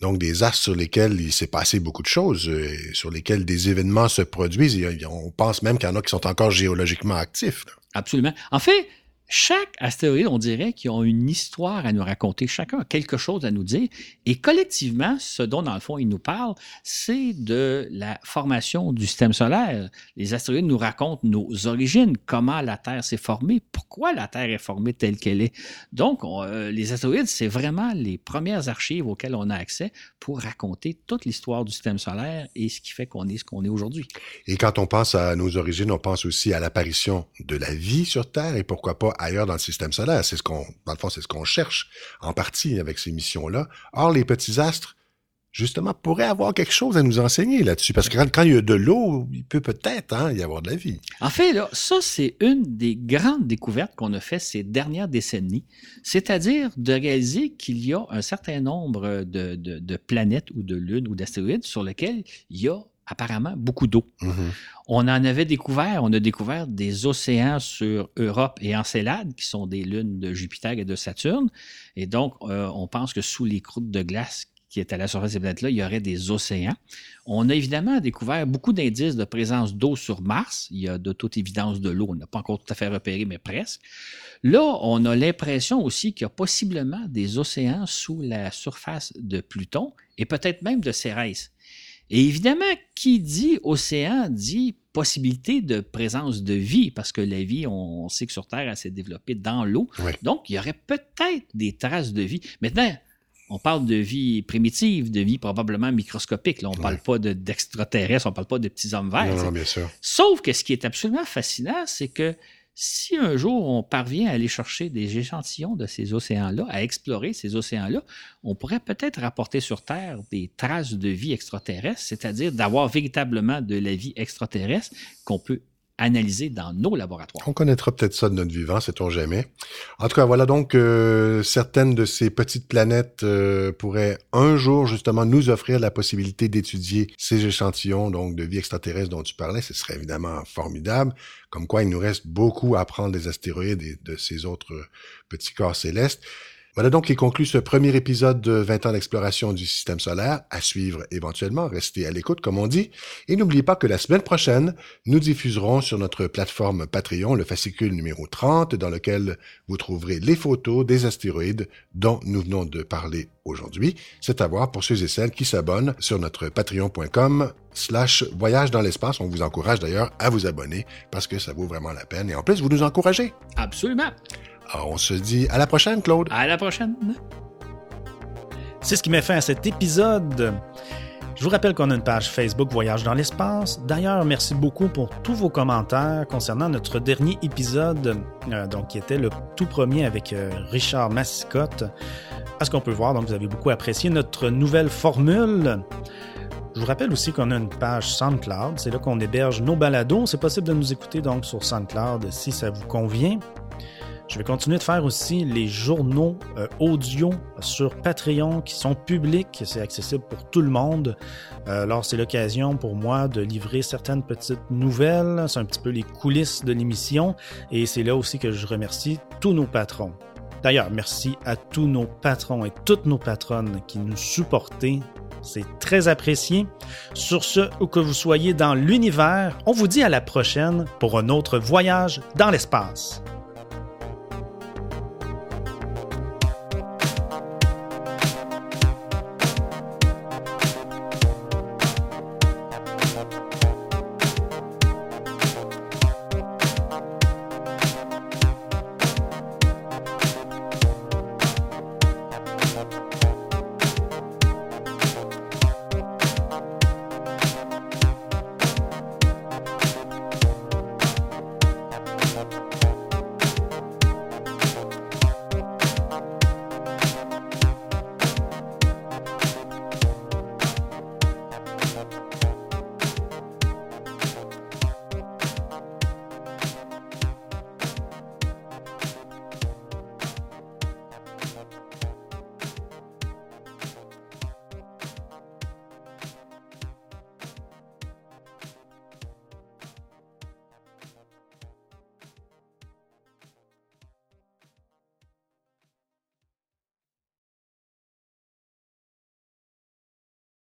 Donc, des astres sur lesquels il s'est passé beaucoup de choses, et sur lesquels des événements se produisent. Et on pense même qu'il y en a qui sont encore géologiquement actifs. Là. Absolument. En fait, chaque astéroïde, on dirait qu'ils ont une histoire à nous raconter. Chacun a quelque chose à nous dire. Et collectivement, ce dont, dans le fond, ils nous parlent, c'est de la formation du système solaire. Les astéroïdes nous racontent nos origines, comment la Terre s'est formée, pourquoi la Terre est formée telle qu'elle est. Donc, on, euh, les astéroïdes, c'est vraiment les premières archives auxquelles on a accès pour raconter toute l'histoire du système solaire et ce qui fait qu'on est ce qu'on est aujourd'hui. Et quand on pense à nos origines, on pense aussi à l'apparition de la vie sur Terre et pourquoi pas ailleurs dans le système solaire. C'est ce qu'on, dans le fond, c'est ce qu'on cherche en partie avec ces missions-là. Or, les petits astres, justement, pourraient avoir quelque chose à nous enseigner là-dessus. Parce que quand, il y a de l'eau, il peut peut-être hein, y avoir de la vie. En fait, ça, c'est une des grandes découvertes qu'on a fait ces dernières décennies. C'est-à-dire de réaliser qu'il y a un certain nombre de, de, de planètes ou de lunes ou d'astéroïdes sur lesquels il y a apparemment beaucoup d'eau. Mm -hmm. On en avait découvert, on a découvert des océans sur Europe et Encelade, qui sont des lunes de Jupiter et de Saturne. Et donc, euh, on pense que sous les croûtes de glace qui est à la surface des planètes-là, il y aurait des océans. On a évidemment découvert beaucoup d'indices de présence d'eau sur Mars. Il y a de toute évidence de l'eau. On n'a pas encore tout à fait repéré, mais presque. Là, on a l'impression aussi qu'il y a possiblement des océans sous la surface de Pluton et peut-être même de Cérès. Et évidemment, qui dit océan dit possibilité de présence de vie, parce que la vie, on sait que sur Terre, elle s'est développée dans l'eau. Oui. Donc, il y aurait peut-être des traces de vie. Maintenant, on parle de vie primitive, de vie probablement microscopique. Là, on ne parle pas d'extraterrestres, on ne parle pas de petits hommes verts. Non, non, bien sûr. Sauf que ce qui est absolument fascinant, c'est que si un jour on parvient à aller chercher des échantillons de ces océans-là, à explorer ces océans-là, on pourrait peut-être rapporter sur Terre des traces de vie extraterrestre, c'est-à-dire d'avoir véritablement de la vie extraterrestre qu'on peut dans nos laboratoires. On connaîtra peut-être ça de notre vivant, sait-on jamais. En tout cas, voilà donc euh, certaines de ces petites planètes euh, pourraient un jour justement nous offrir la possibilité d'étudier ces échantillons donc de vie extraterrestre dont tu parlais. Ce serait évidemment formidable. Comme quoi, il nous reste beaucoup à apprendre des astéroïdes et de ces autres petits corps célestes. Voilà donc qui conclut ce premier épisode de 20 ans d'exploration du système solaire, à suivre éventuellement, restez à l'écoute comme on dit, et n'oubliez pas que la semaine prochaine, nous diffuserons sur notre plateforme Patreon le fascicule numéro 30 dans lequel vous trouverez les photos des astéroïdes dont nous venons de parler aujourd'hui. C'est à voir pour ceux et celles qui s'abonnent sur notre patreon.com slash voyage dans l'espace. On vous encourage d'ailleurs à vous abonner parce que ça vaut vraiment la peine et en plus vous nous encouragez. Absolument. Alors, on se dit à la prochaine, Claude. À la prochaine. C'est ce qui met fin à cet épisode. Je vous rappelle qu'on a une page Facebook Voyage dans l'espace. D'ailleurs, merci beaucoup pour tous vos commentaires concernant notre dernier épisode, euh, donc qui était le tout premier avec euh, Richard Massicotte. À ce qu'on peut voir, vous avez beaucoup apprécié notre nouvelle formule. Je vous rappelle aussi qu'on a une page SoundCloud. C'est là qu'on héberge nos balados. C'est possible de nous écouter donc sur SoundCloud si ça vous convient. Je vais continuer de faire aussi les journaux euh, audio sur Patreon qui sont publics, c'est accessible pour tout le monde. Euh, alors c'est l'occasion pour moi de livrer certaines petites nouvelles, c'est un petit peu les coulisses de l'émission et c'est là aussi que je remercie tous nos patrons. D'ailleurs, merci à tous nos patrons et toutes nos patronnes qui nous supportez. C'est très apprécié. Sur ce, où que vous soyez dans l'univers, on vous dit à la prochaine pour un autre voyage dans l'espace.